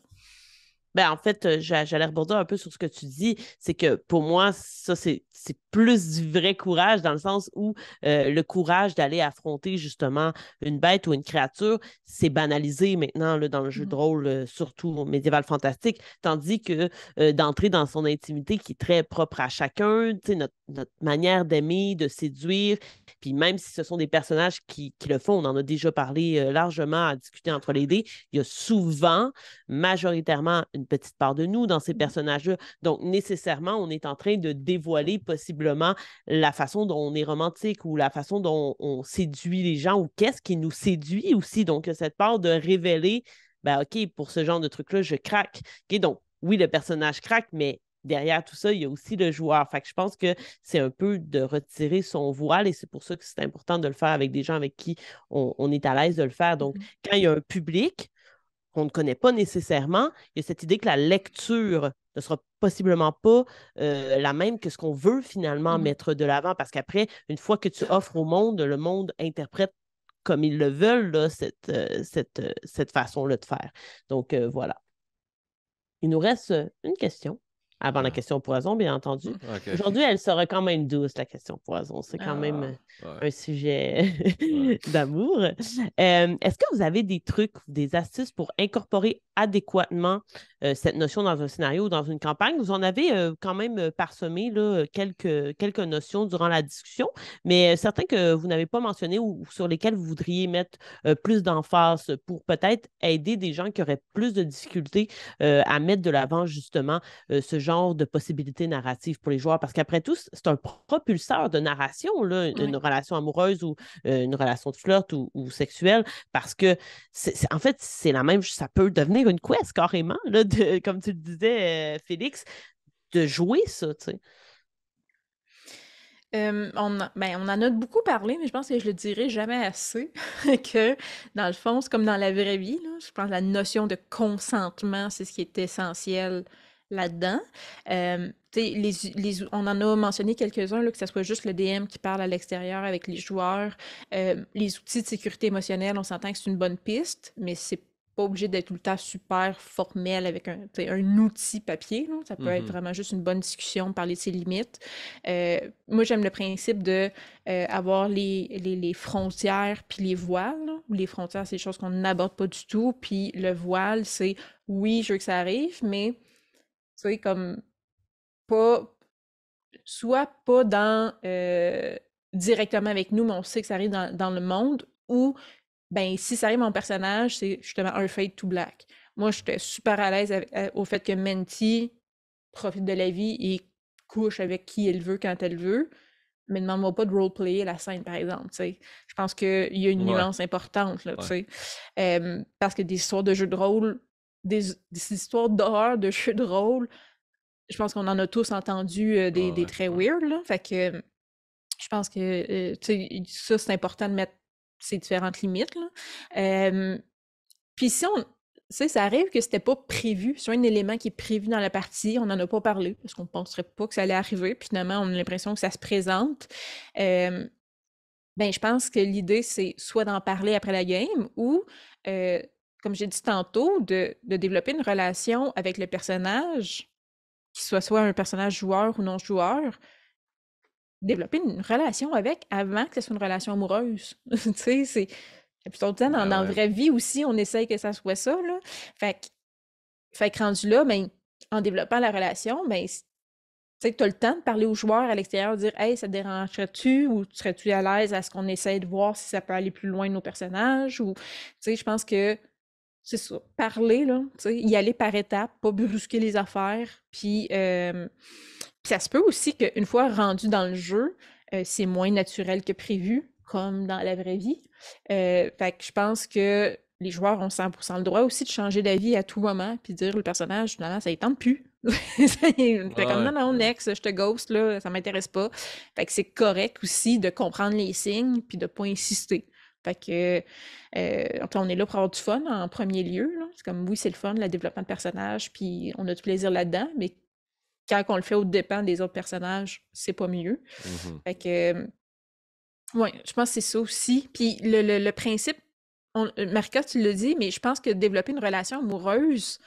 Speaker 1: Ben, en fait, j'allais rebondir un peu sur ce que tu dis. C'est que pour moi, ça, c'est plus du vrai courage dans le sens où le courage d'aller affronter justement une bête ou une créature, c'est banalisé maintenant là, dans le jeu de mmh rôle, surtout médiéval fantastique. Tandis que d'entrer dans son intimité qui est très propre à chacun, notre, notre manière d'aimer, de séduire, puis même si ce sont des personnages qui, qui, le font, on en a déjà parlé largement à discuter entre les dés, il y a souvent, majoritairement, une petite part de nous dans ces personnages-là. Donc, nécessairement, on est en train de dévoiler possiblement la façon dont on est romantique ou la façon dont on séduit les gens ou qu'est-ce qui nous séduit aussi. Donc, cette part de révéler, ben, OK, pour ce genre de truc-là, je craque. Donc, oui, le personnage craque, mais derrière tout ça, il y a aussi le joueur. Fait que je pense que c'est un peu de retirer son voile et c'est pour ça que c'est important de le faire avec des gens avec qui on, est à l'aise de le faire. Donc, mmh quand il y a un public, qu'on ne connaît pas nécessairement, il y a cette idée que la lecture ne sera possiblement pas euh, la même que ce qu'on veut finalement mmh mettre de l'avant, parce qu'après, une fois que tu offres au monde, le monde interprète comme ils le veulent, cette, euh, cette, euh, cette façon-là de faire. Donc, voilà. Il nous reste une question. Avant la question poison, bien entendu. Mmh, Aujourd'hui, elle sera quand même douce, la question poison. C'est quand même ah, un sujet d'amour. Est-ce que vous avez des trucs, des astuces pour incorporer adéquatement euh, cette notion dans un scénario ou dans une campagne. Vous en avez euh, quand même euh, parsemé là, quelques, quelques notions durant la discussion, mais certains que vous n'avez pas mentionné ou, sur lesquels vous voudriez mettre plus d'emphase pour peut-être aider des gens qui auraient plus de difficultés à mettre de l'avant justement ce genre de possibilités narratives pour les joueurs. Parce qu'après tout, c'est un propulseur de narration, là, une, relation amoureuse ou une relation de flirt ou, ou sexuelle, parce que c'est, en fait, c'est la même, ça peut devenir une quest carrément, là, de, comme tu le disais, euh, Félix, de jouer ça, tu sais.
Speaker 3: on, ben, on en a beaucoup parlé, mais je pense que je le dirai jamais assez. que dans le fond, c'est comme dans la vraie vie. Là, je pense que la notion de consentement, c'est ce qui est essentiel là-dedans. les, les, on en a mentionné quelques-uns, que ce soit juste le DM qui parle à l'extérieur avec les joueurs. les outils de sécurité émotionnelle, on s'entend que c'est une bonne piste, mais c'est pas obligé d'être tout le temps super formel avec un, un outil papier. Ça peut être mmh vraiment juste une bonne discussion, parler de ses limites. Euh, moi, j'aime le principe de euh, avoir les, les, frontières puis les voiles. Les frontières, c'est des choses qu'on n'aborde pas du tout. Puis le voile, c'est oui, je veux que ça arrive, mais tu sais, comme pas soit pas dans euh, directement avec nous, mais on sait que ça arrive dans, dans le monde, ou ben si ça arrive mon personnage, c'est justement un fade to black. Moi, j'étais super à l'aise euh, au fait que Menti profite de la vie et couche avec qui elle veut quand elle veut. Mais demande-moi pas de roleplayer la scène, par exemple. Je pense qu'il y a une nuance importante. Là, parce que des histoires de jeux de rôle, des, histoires d'horreur de jeux de rôle, je pense qu'on en a tous entendu euh, des, des, très weird. Là. Fait que je pense que euh, ça, c'est important de mettre ces différentes limites. Là. puis si on, ça arrive que c'était pas prévu, c'est un élément qui est prévu dans la partie, on n'en a pas parlé parce qu'on ne penserait pas que ça allait arriver, puis finalement on a l'impression que ça se présente. ben, je pense que l'idée, c'est soit d'en parler après la game ou, comme j'ai dit tantôt, de, de, développer une relation avec le personnage, qui soit soit un personnage joueur ou non joueur, développer une relation avec avant que ce soit une relation amoureuse. tu sais, c'est. Temps, dans, la vraie vie aussi, on essaye que ça soit ça. Là. Fait, que, fait que rendu là, ben, en développant la relation, ben, tu sais, tu as le temps de parler aux joueurs à l'extérieur, de dire Hey, ça te dérangerait-tu? Ou serais-tu à l'aise à ce qu'on essaye de voir si ça peut aller plus loin de nos personnages? Ou, tu sais, je pense que c'est ça, parler, là, tu sais, y aller par étapes, pas brusquer les affaires, puis. Euh, ça se peut aussi qu'une fois rendu dans le jeu, euh, c'est moins naturel que prévu, comme dans la vraie vie. Euh, fait que je pense que les joueurs ont 100% le droit aussi de changer d'avis à tout moment, puis dire le personnage, finalement, ça ne tente plus. fait comme non, non, next, je te ghost, là, ça m'intéresse pas. Fait que c'est correct aussi de comprendre les signes, puis de pas insister. Fait que, euh, on est là pour avoir du fun en premier lieu. C'est comme, oui, c'est le fun, le développement de personnage, puis on a du plaisir là-dedans, mais quand on le fait au dépend des autres personnages, c'est pas mieux. Mmh fait que, ouais, je pense que c'est ça aussi. Puis le, principe, on, euh, Marika, tu le dis, mais je pense que développer une relation amoureuse,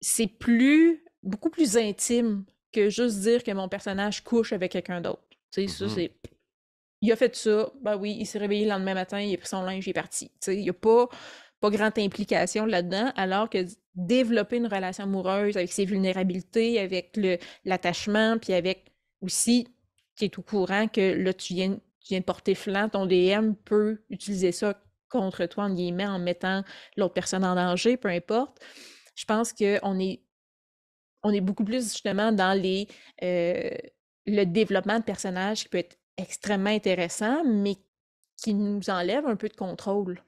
Speaker 3: c'est plus, beaucoup plus intime que juste dire que mon personnage couche avec quelqu'un d'autre. Tu sais, ça, mmh c'est. Il a fait ça, ben oui, il s'est réveillé le lendemain matin, il a pris son linge, il est parti. Tu sais, il n'y a pas, pas grande implication là-dedans, alors que développer une relation amoureuse avec ses vulnérabilités, avec l'attachement, puis avec aussi, qui est au courant que là, tu viens, tu viens de porter flanc, ton DM peut utiliser ça contre toi, en guillemets, en mettant l'autre personne en danger, peu importe. Je pense qu'on est, on est beaucoup plus justement dans les, euh, le développement de personnages qui peut être extrêmement intéressant, mais qui nous enlève un peu de contrôle.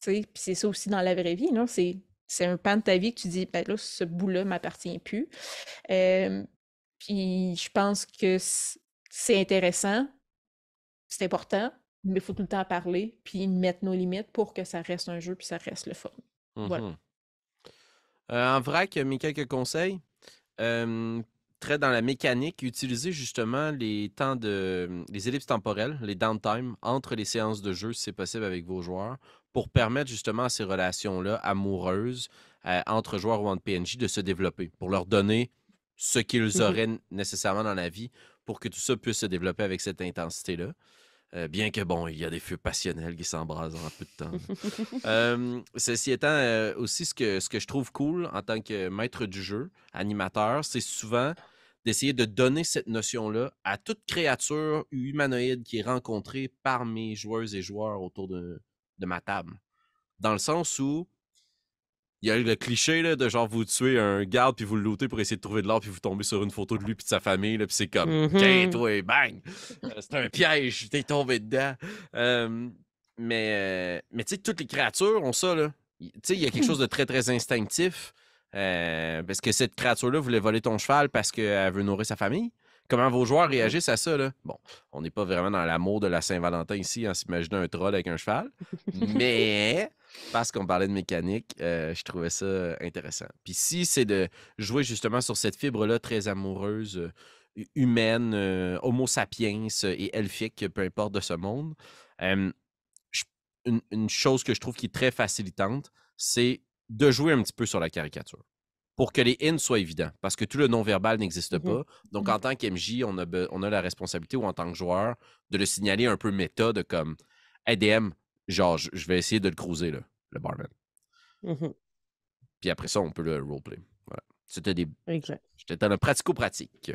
Speaker 3: C'est ça aussi dans la vraie vie, non? C'est c'est un pan de ta vie que tu dis, ben là, ce bout-là m'appartient plus. puis je pense que c'est intéressant, c'est important, mais il faut tout le temps parler, puis mettre nos limites pour que ça reste un jeu, puis ça reste le fun. Voilà.
Speaker 2: Mhm. Euh, en vrac, mis quelques conseils. très dans la mécanique, utilisez justement les temps de les ellipses temporelles, les downtime entre les séances de jeu, si c'est possible avec vos joueurs, pour permettre justement à ces relations-là amoureuses euh, entre joueurs ou entre PNJ de se développer, pour leur donner ce qu'ils mmh auraient nécessairement dans la vie pour que tout ça puisse se développer avec cette intensité-là. Euh, bien que, bon, il y a des feux passionnels qui s'embrasent en peu de temps. ceci étant, euh, aussi, ce que, ce que je trouve cool en tant que maître du jeu, animateur, c'est souvent d'essayer de donner cette notion-là à toute créature humanoïde qui est rencontrée par mes joueuses et joueurs autour de, de ma table. Dans le sens où il y a le cliché là, de genre vous tuez un garde puis vous le lootez pour essayer de trouver de l'or puis vous tombez sur une photo de lui puis de sa famille puis c'est comme mm toi bang! Euh, c'est un piège t'es tombé dedans mais euh, mais tu sais toutes les créatures ont ça là. Tu sais il y a quelque chose de très très instinctif euh, parce que cette créature là voulait voler ton cheval parce qu'elle veut nourrir sa famille comment vos joueurs mmh. réagissent à ça là? Bon on n'est pas vraiment dans l'amour de la Saint-Valentin ici en s'imaginant un troll avec un cheval mais parce qu'on parlait de mécanique, euh, je trouvais ça intéressant. Puis si c'est de jouer justement sur cette fibre-là très amoureuse, euh, humaine, euh, homo sapiens et elfique, peu importe de ce monde, une, chose que je trouve qui est très facilitante, c'est de jouer un petit peu sur la caricature pour que les in soient évidents, parce que tout le non-verbal n'existe mmh pas. Donc, mmh en tant qu'MJ, on a, on a la responsabilité, ou en tant que joueur, de le signaler un peu méta de comme ADM, genre, je vais essayer de le cruiser, là, le barman. Mmh Puis après ça, on peut le roleplay. Voilà. C'était des. Exact. J'étais dans le pratico-pratique.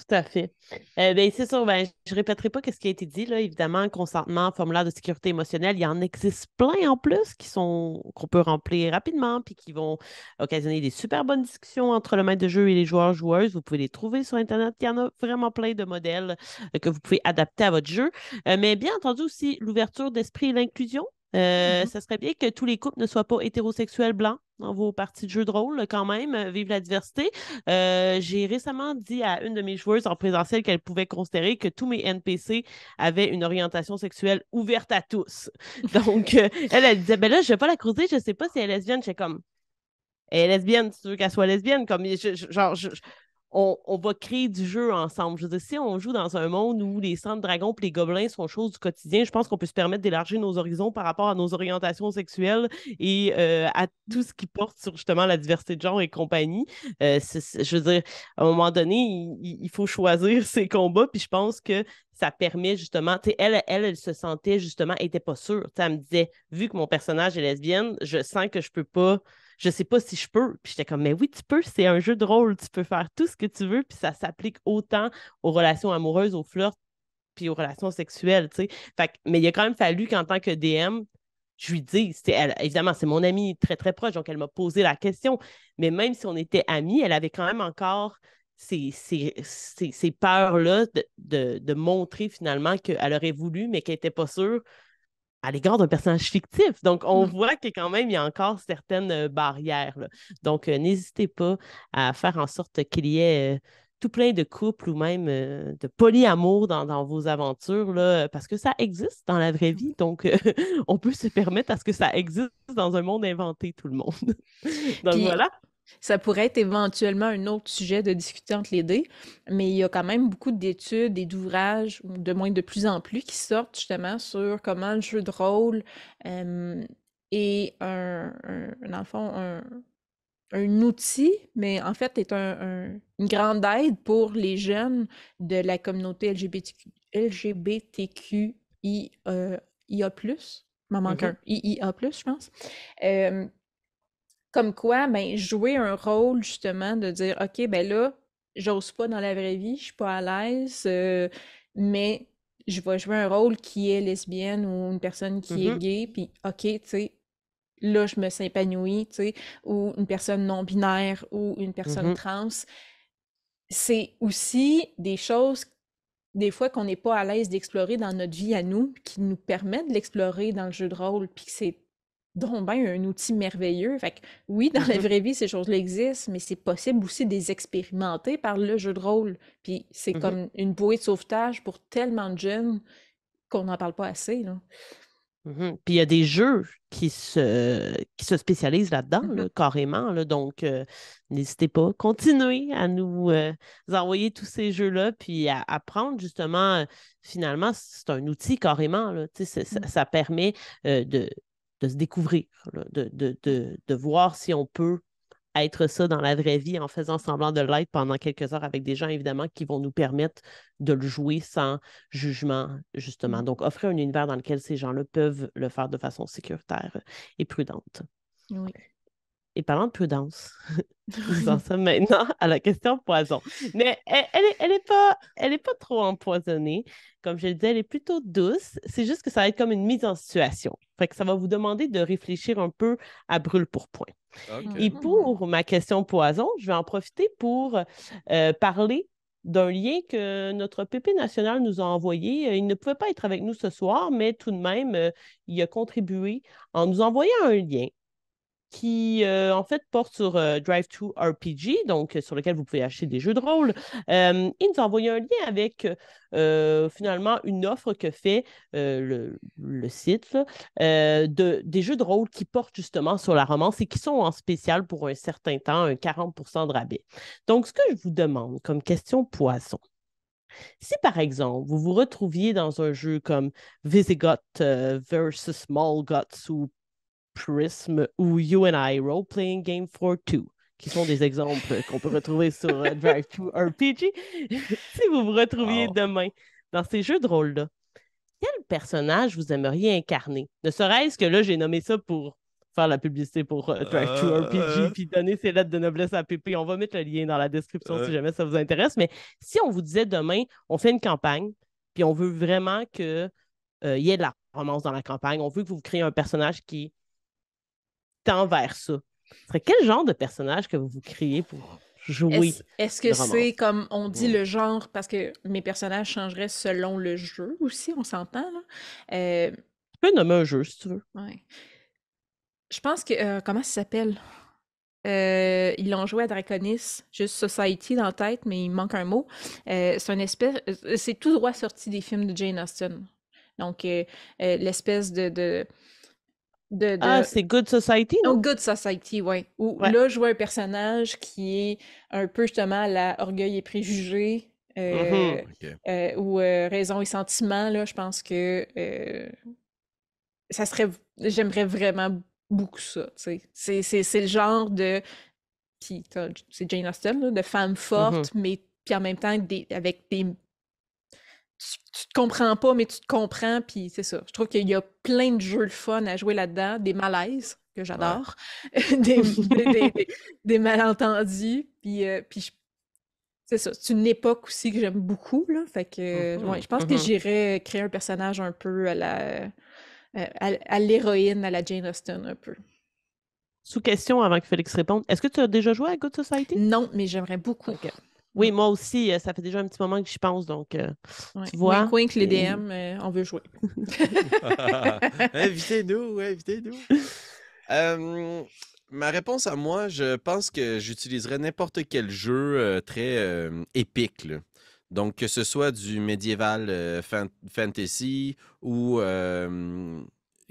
Speaker 1: Tout à fait. Ben, c'est sûr, ben, je ne répéterai pas ce qui a été dit. Là. Évidemment, consentement, formulaire de sécurité émotionnelle, il y en existe plein en plus qui sont qu'on peut remplir rapidement puis qui vont occasionner des super bonnes discussions entre le maître de jeu et les joueurs-joueuses. Vous pouvez les trouver sur Internet. Il y en a vraiment plein de modèles euh, que vous pouvez adapter à votre jeu. Euh, mais bien entendu aussi, l'ouverture d'esprit et l'inclusion. Euh, mm-hmm. Ça serait bien que tous les couples ne soient pas hétérosexuels blancs dans vos parties de jeu de rôle, quand même. Euh, vive la diversité. Euh, j'ai récemment dit à une de mes joueuses en présentiel qu'elle pouvait considérer que tous mes NPC avaient une orientation sexuelle ouverte à tous. Donc, elle, elle disait, ben là, je vais pas la creuser, je sais pas si elle est lesbienne. J'étais comme, elle est lesbienne, tu veux qu'elle soit lesbienne? Comme, genre, je, on, va créer du jeu ensemble. Je veux dire, si on joue dans un monde où les centres dragons et les gobelins sont choses du quotidien, je pense qu'on peut se permettre d'élargir nos horizons par rapport à nos orientations sexuelles et euh, à tout ce qui porte sur justement la diversité de genre et compagnie. Euh, je veux dire, à un moment donné, il, faut choisir ses combats, puis je pense que ça permet justement, elle, elle, elle se sentait justement, elle n'était pas sûre. elle me disait, vu que mon personnage est lesbienne, je sens que je peux pas je sais pas si je peux. Puis j'étais comme, mais oui, tu peux, c'est un jeu de rôle, tu peux faire tout ce que tu veux, puis ça s'applique autant aux relations amoureuses, aux flirts, puis aux relations sexuelles, tu mais il a quand même fallu qu'en tant que DM, je lui elle, évidemment, c'est mon amie très, très proche, donc elle m'a posé la question. Mais même si on était amis, elle avait quand même encore ces, ces, peurs-là de, de, de, montrer finalement qu'elle aurait voulu, mais qu'elle n'était pas sûre à l'égard d'un personnage fictif. Donc, on mmh. voit que quand même, il y a encore certaines euh, barrières. Donc, euh, n'hésitez pas à faire en sorte qu'il y ait euh, tout plein de couples ou même de polyamour dans, dans vos aventures, là, parce que ça existe dans la vraie vie. Donc, on peut se permettre à ce que ça existe dans un monde inventé, tout le monde. donc, voilà.
Speaker 3: Ça pourrait être éventuellement un autre sujet de discuter entre les deux, mais il y a quand même beaucoup d'études et d'ouvrages, de moins de plus en plus, qui sortent justement sur comment le jeu de rôle est un, un, un, outil, mais en fait est une grande aide pour les jeunes de la communauté LGBTQ, LGBTQIA+. Euh, IA+, m'en manque un, IIA+, je pense. Comme quoi, ben, jouer un rôle justement de dire OK, ben là, j'ose pas dans la vraie vie, je suis pas à l'aise, euh, mais je vais jouer un rôle qui est lesbienne ou une personne qui est mmh gay, puis OK, tu sais, là, je me sens épanouie, tu sais, ou une personne non-binaire ou une personne mmh trans. C'est aussi des choses, des fois, qu'on n'est pas à l'aise d'explorer dans notre vie à nous, qui nous permettent de l'explorer dans le jeu de rôle, puis que c'est donc ben un outil merveilleux. Fait que, oui, dans la mmh vraie vie, ces choses-là existent, mais c'est possible aussi de les expérimenter par le jeu de rôle. Puis c'est mmh comme une bouée de sauvetage pour tellement de jeunes qu'on n'en parle pas assez. Là.
Speaker 1: Mmh Puis il y a des jeux qui se, qui se spécialisent là-dedans, carrément. Là, donc, n'hésitez pas, continuez à nous envoyer tous ces jeux-là, puis à apprendre justement, finalement, c'est un outil carrément. Là, ça, ça, permet de, de, se découvrir, de, de, de, voir si on peut être ça dans la vraie vie en faisant semblant de l'être pendant quelques heures avec des gens, évidemment, qui vont nous permettre de le jouer sans jugement, justement. Mmh. Donc, offrir un univers dans lequel ces gens-là peuvent le faire de façon sécuritaire et prudente.
Speaker 3: Oui.
Speaker 1: Et parlant de prudence, nous en sommes maintenant à la question poison. Mais elle, elle, est, pas, elle est pas trop empoisonnée. Comme je le disais, elle est plutôt douce. C'est juste que ça va être comme une mise en situation. Fait que ça va vous demander de réfléchir un peu à brûle pour point. Et pour ma question poison, je vais en profiter pour euh, parler d'un lien que notre PP national nous a envoyé. Il ne pouvait pas être avec nous ce soir, mais tout de même, euh, il a contribué en nous envoyant un lien qui, euh, en fait, porte sur euh, Drive to RPG, donc sur lequel vous pouvez acheter des jeux de rôle. Euh, il nous a envoyé un lien avec, finalement, une offre que fait le, site de, des jeux de rôle qui portent justement sur la romance et qui sont en spécial pour un certain temps, un 40% de rabais. Donc, ce que je vous demande comme question poisson, si par exemple, vous vous retrouviez dans un jeu comme Visigoth versus Small Guts ou Prism ou You and I Role Playing Game for Two, qui sont des exemples qu'on peut retrouver sur euh, Drive to RPG. si vous vous retrouviez demain dans ces jeux de rôle-là, quel personnage vous aimeriez incarner? Ne serait-ce que là, j'ai nommé ça pour faire la publicité pour euh, Drive to euh, RPG puis donner ses lettres de noblesse à PP. On va mettre le lien dans la description si jamais ça vous intéresse. Mais si on vous disait demain, on fait une campagne, puis on veut vraiment qu'il y ait de la romance dans la campagne, on veut que vous créez un personnage qui tend vers ça. Serait quel genre de personnage que vous vous créez pour jouer?
Speaker 3: Est-ce que c'est comme on dit le genre, parce que mes personnages changeraient selon le jeu aussi, on s'entend, là? Euh,
Speaker 1: tu peux nommer un jeu si tu veux.
Speaker 3: Ouais. Je pense que. Euh, comment ça s'appelle? Euh, ils l'ont joué à Draconis, juste Society dans la tête, mais il manque un mot. c'est une espèce. C'est tout droit sorti des films de Jane Austen. Donc, l'espèce de
Speaker 1: ah, c'est Good Society,
Speaker 3: non? Oh, Good Society, oui. Où là, je vois un personnage qui est un peu justement la orgueil et préjugé, euh, mm-hmm. euh, ou euh, raison et sentiment, là, je pense que ça serait... J'aimerais vraiment beaucoup ça. C'est le genre de... Puis c'est Jane Austen, de femme forte, mm-hmm. mais puis en même temps des, avec des tu, te comprends pas, mais tu te comprends, puis c'est ça. Je trouve qu'il y a plein de jeux de fun à jouer là-dedans, des malaises que j'adore, des, malentendus, puis, euh, puis c'est ça. C'est une époque aussi que j'aime beaucoup, là. Fait que, mmh ouais, je pense que mmh j'irais créer un personnage un peu à la... Euh, à, l'héroïne, à la Jane Austen, un peu.
Speaker 1: Sous question avant que Félix réponde, est-ce que tu as déjà joué à Good Society?
Speaker 3: Non, mais j'aimerais beaucoup.
Speaker 1: Oui, moi aussi, euh, ça fait déjà un petit moment que j'y pense, donc euh, tu vois.
Speaker 3: Wink, wink, les DM, euh, on veut jouer.
Speaker 2: invitez-nous, invitez-nous. ma réponse à moi, je pense que j'utiliserais n'importe quel jeu très épique. Donc, que ce soit du médiéval fantasy ou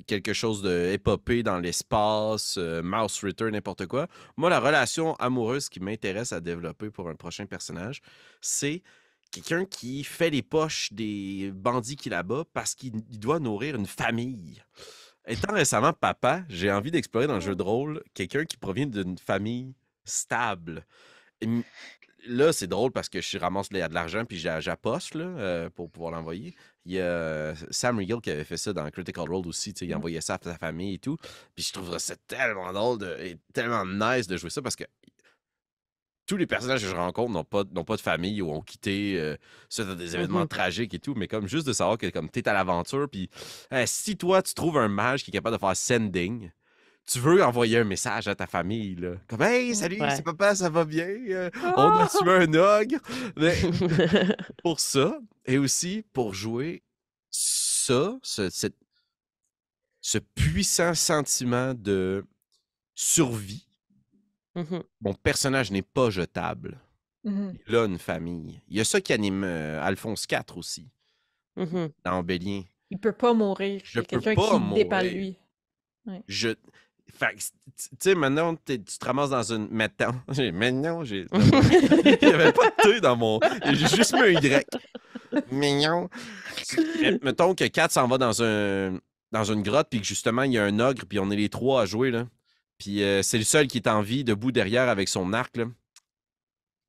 Speaker 2: quelque chose de épopée dans l'espace, euh, Mouse Return, n'importe quoi. Moi, la relation amoureuse qui m'intéresse à développer pour un prochain personnage, c'est quelqu'un qui fait les poches des bandits qui là-bas parce qu'il doit nourrir une famille. Étant récemment papa, j'ai envie d'explorer dans le jeu de rôle quelqu'un qui provient d'une famille stable. Là, c'est drôle parce que je ramasse de l'argent puis j'apposte euh, pour pouvoir l'envoyer. Il y a Sam Riegel qui avait fait ça dans Critical Role aussi. Il mmh. envoyait ça à sa famille et tout. Puis je trouverais ça tellement drôle et tellement nice de jouer ça parce que tous les personnages que je rencontre n'ont pas, pas de famille ou ont quitté euh, suite des événements mmh tragiques et tout. Mais comme juste de savoir que comme es à l'aventure, puis si toi tu trouves un mage qui est capable de faire sending, tu veux envoyer un message à ta famille, là. Comme Hey, salut, c'est papa, ça va bien? Euh, on a tué un ogre. Mais pour ça, et aussi pour jouer ça, ce, ce puissant sentiment de survie.
Speaker 1: Mmh
Speaker 2: Mon personnage n'est pas jetable.
Speaker 3: Mmh
Speaker 2: Il a une famille. Il y a ça qui anime euh, Alphonse IV aussi,
Speaker 1: mmh
Speaker 2: dans Bélien.
Speaker 3: Il peut pas mourir. Je quelqu'un qui dépend lui.
Speaker 2: Je. Fait tu sais, maintenant, tu te ramasses dans une. Maintenant, maintenant, j'ai. Il n'y avait pas de T dans mon. J'ai juste mis un Y. Mignon. Mettons que Kat s'en va dans, un, dans une grotte, puis que justement, il y a un ogre, puis on est les trois à jouer, là. Puis euh, c'est le seul qui est en vie, debout derrière avec son arc, là.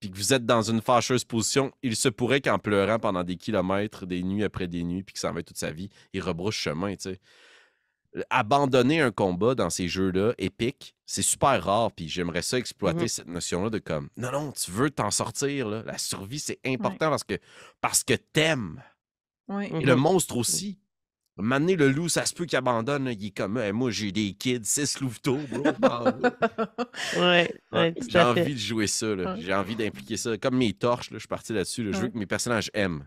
Speaker 2: Puis que vous êtes dans une fâcheuse position, il se pourrait qu'en pleurant pendant des kilomètres, des nuits après des nuits, puis que ça en va toute sa vie, il rebrouche chemin, tu sais abandonner un combat dans ces jeux-là épiques, c'est super rare. Puis j'aimerais ça exploiter mmh cette notion-là de comme non, non, tu veux t'en sortir. Là. La survie, c'est important parce que parce que t'aimes. Et le mmh monstre aussi. M'amener le loup, ça se peut qu'il abandonne. Il est comme moi, j'ai des kids, six louveteaux, bro.
Speaker 1: ouais,
Speaker 2: j'ai envie de jouer ça. J'ai envie d'impliquer ça. Comme mes torches, là, je suis parti là-dessus. Je veux que mes personnages aiment.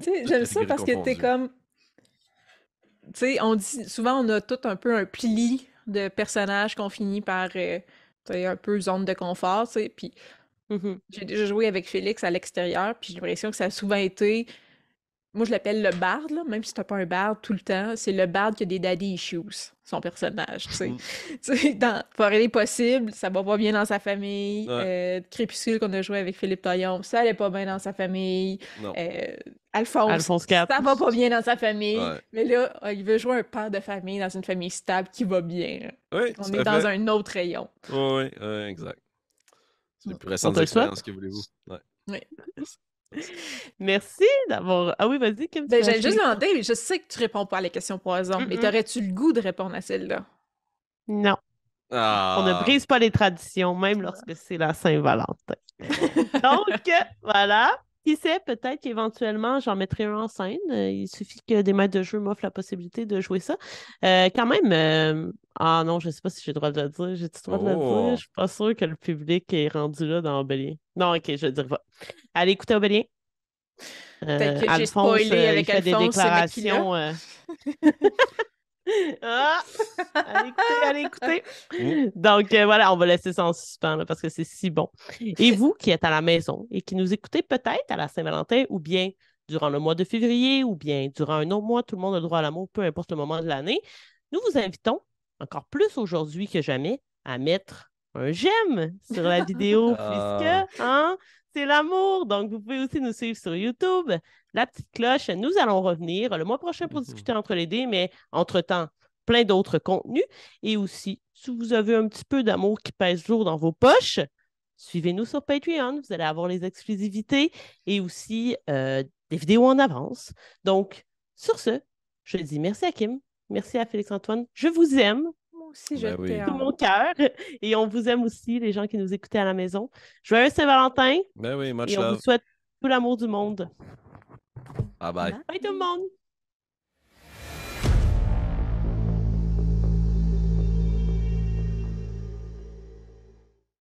Speaker 3: J'aime ça parce que t'es comme tu sais, on dit souvent on a tout un peu un pli de personnages qu'on finit par euh, un peu zone de confort, tu sais. Puis mmh j'ai déjà joué avec Félix à l'extérieur, puis j'ai l'impression que ça a souvent été moi, je l'appelle le bard, là, même si t'as pas un bard tout le temps. C'est le bard qui a des daddy issues, son personnage. Tu sais. Mm. dans Forêt des possibles, ça va pas bien dans sa famille. Euh, Crépuscule qu'on a joué avec Philippe Taillon, ça allait pas bien dans sa famille. Euh, Alphonse, Alphonse ça va pas bien dans sa famille. Mais là, euh, il veut jouer un père de famille dans une famille stable qui va bien.
Speaker 2: Oui,
Speaker 3: On est dans un autre rayon.
Speaker 2: Oui, oui, exact. C'est les plus récentes expériences que voulez-vous.
Speaker 3: Oui.
Speaker 1: Merci d'avoir. Ah oui, vas-y,
Speaker 3: Kim. Ben, J'allais juste demander, je sais que tu réponds pas à la question poison, mais t'aurais-tu le goût de répondre à celle-là?
Speaker 1: Non. On ne ah. brise pas les traditions, même lorsque c'est la Saint-Valentin. Donc, voilà. Qui sait, peut-être qu'éventuellement, j'en mettrai un en scène. Euh, il suffit que des maîtres de jeu m'offrent la possibilité de jouer ça. Euh, quand même, euh, ah non, je ne sais pas si j'ai le droit de le dire. J'ai le droit de le dire? Je ne oh! suis pas sûre que le public est rendu là dans Obélien. Non, ok, je ne dirai pas. Allez écouter Obélien.
Speaker 3: Euh, que j'ai spoilé avec il fait des déclarations.
Speaker 1: ah! Allez écouter, allez écouter. Mmh. Donc euh, voilà, on va laisser ça en suspens parce que c'est si bon. Et vous qui êtes à la maison et qui nous écoutez peut-être à la Saint-Valentin ou bien durant le mois de février ou bien durant un autre mois, tout le monde a droit à l'amour, peu importe le moment de l'année, nous vous invitons encore plus aujourd'hui que jamais à mettre un j'aime sur la vidéo ah. puisque hein, c'est l'amour. Donc, vous pouvez aussi nous suivre sur YouTube. La petite cloche, nous allons revenir le mois prochain pour mhm. discuter entre les dés, mais entre-temps, plein d'autres contenus. Et aussi, si vous avez un petit peu d'amour qui pèse lourd dans vos poches, suivez-nous sur Patreon. Vous allez avoir les exclusivités et aussi euh, des vidéos en avance. Donc, sur ce, je dis merci à Kim, merci à Félix-Antoine. Je vous aime
Speaker 3: aussi, je ben
Speaker 1: Tout mon cœur. Et on vous aime aussi, les gens qui nous écoutaient à la maison. Joyeux Saint-Valentin.
Speaker 2: Ben oui, much
Speaker 1: Et on vous souhaite tout l'amour du monde.
Speaker 2: Bye bye.
Speaker 1: Bye tout le monde.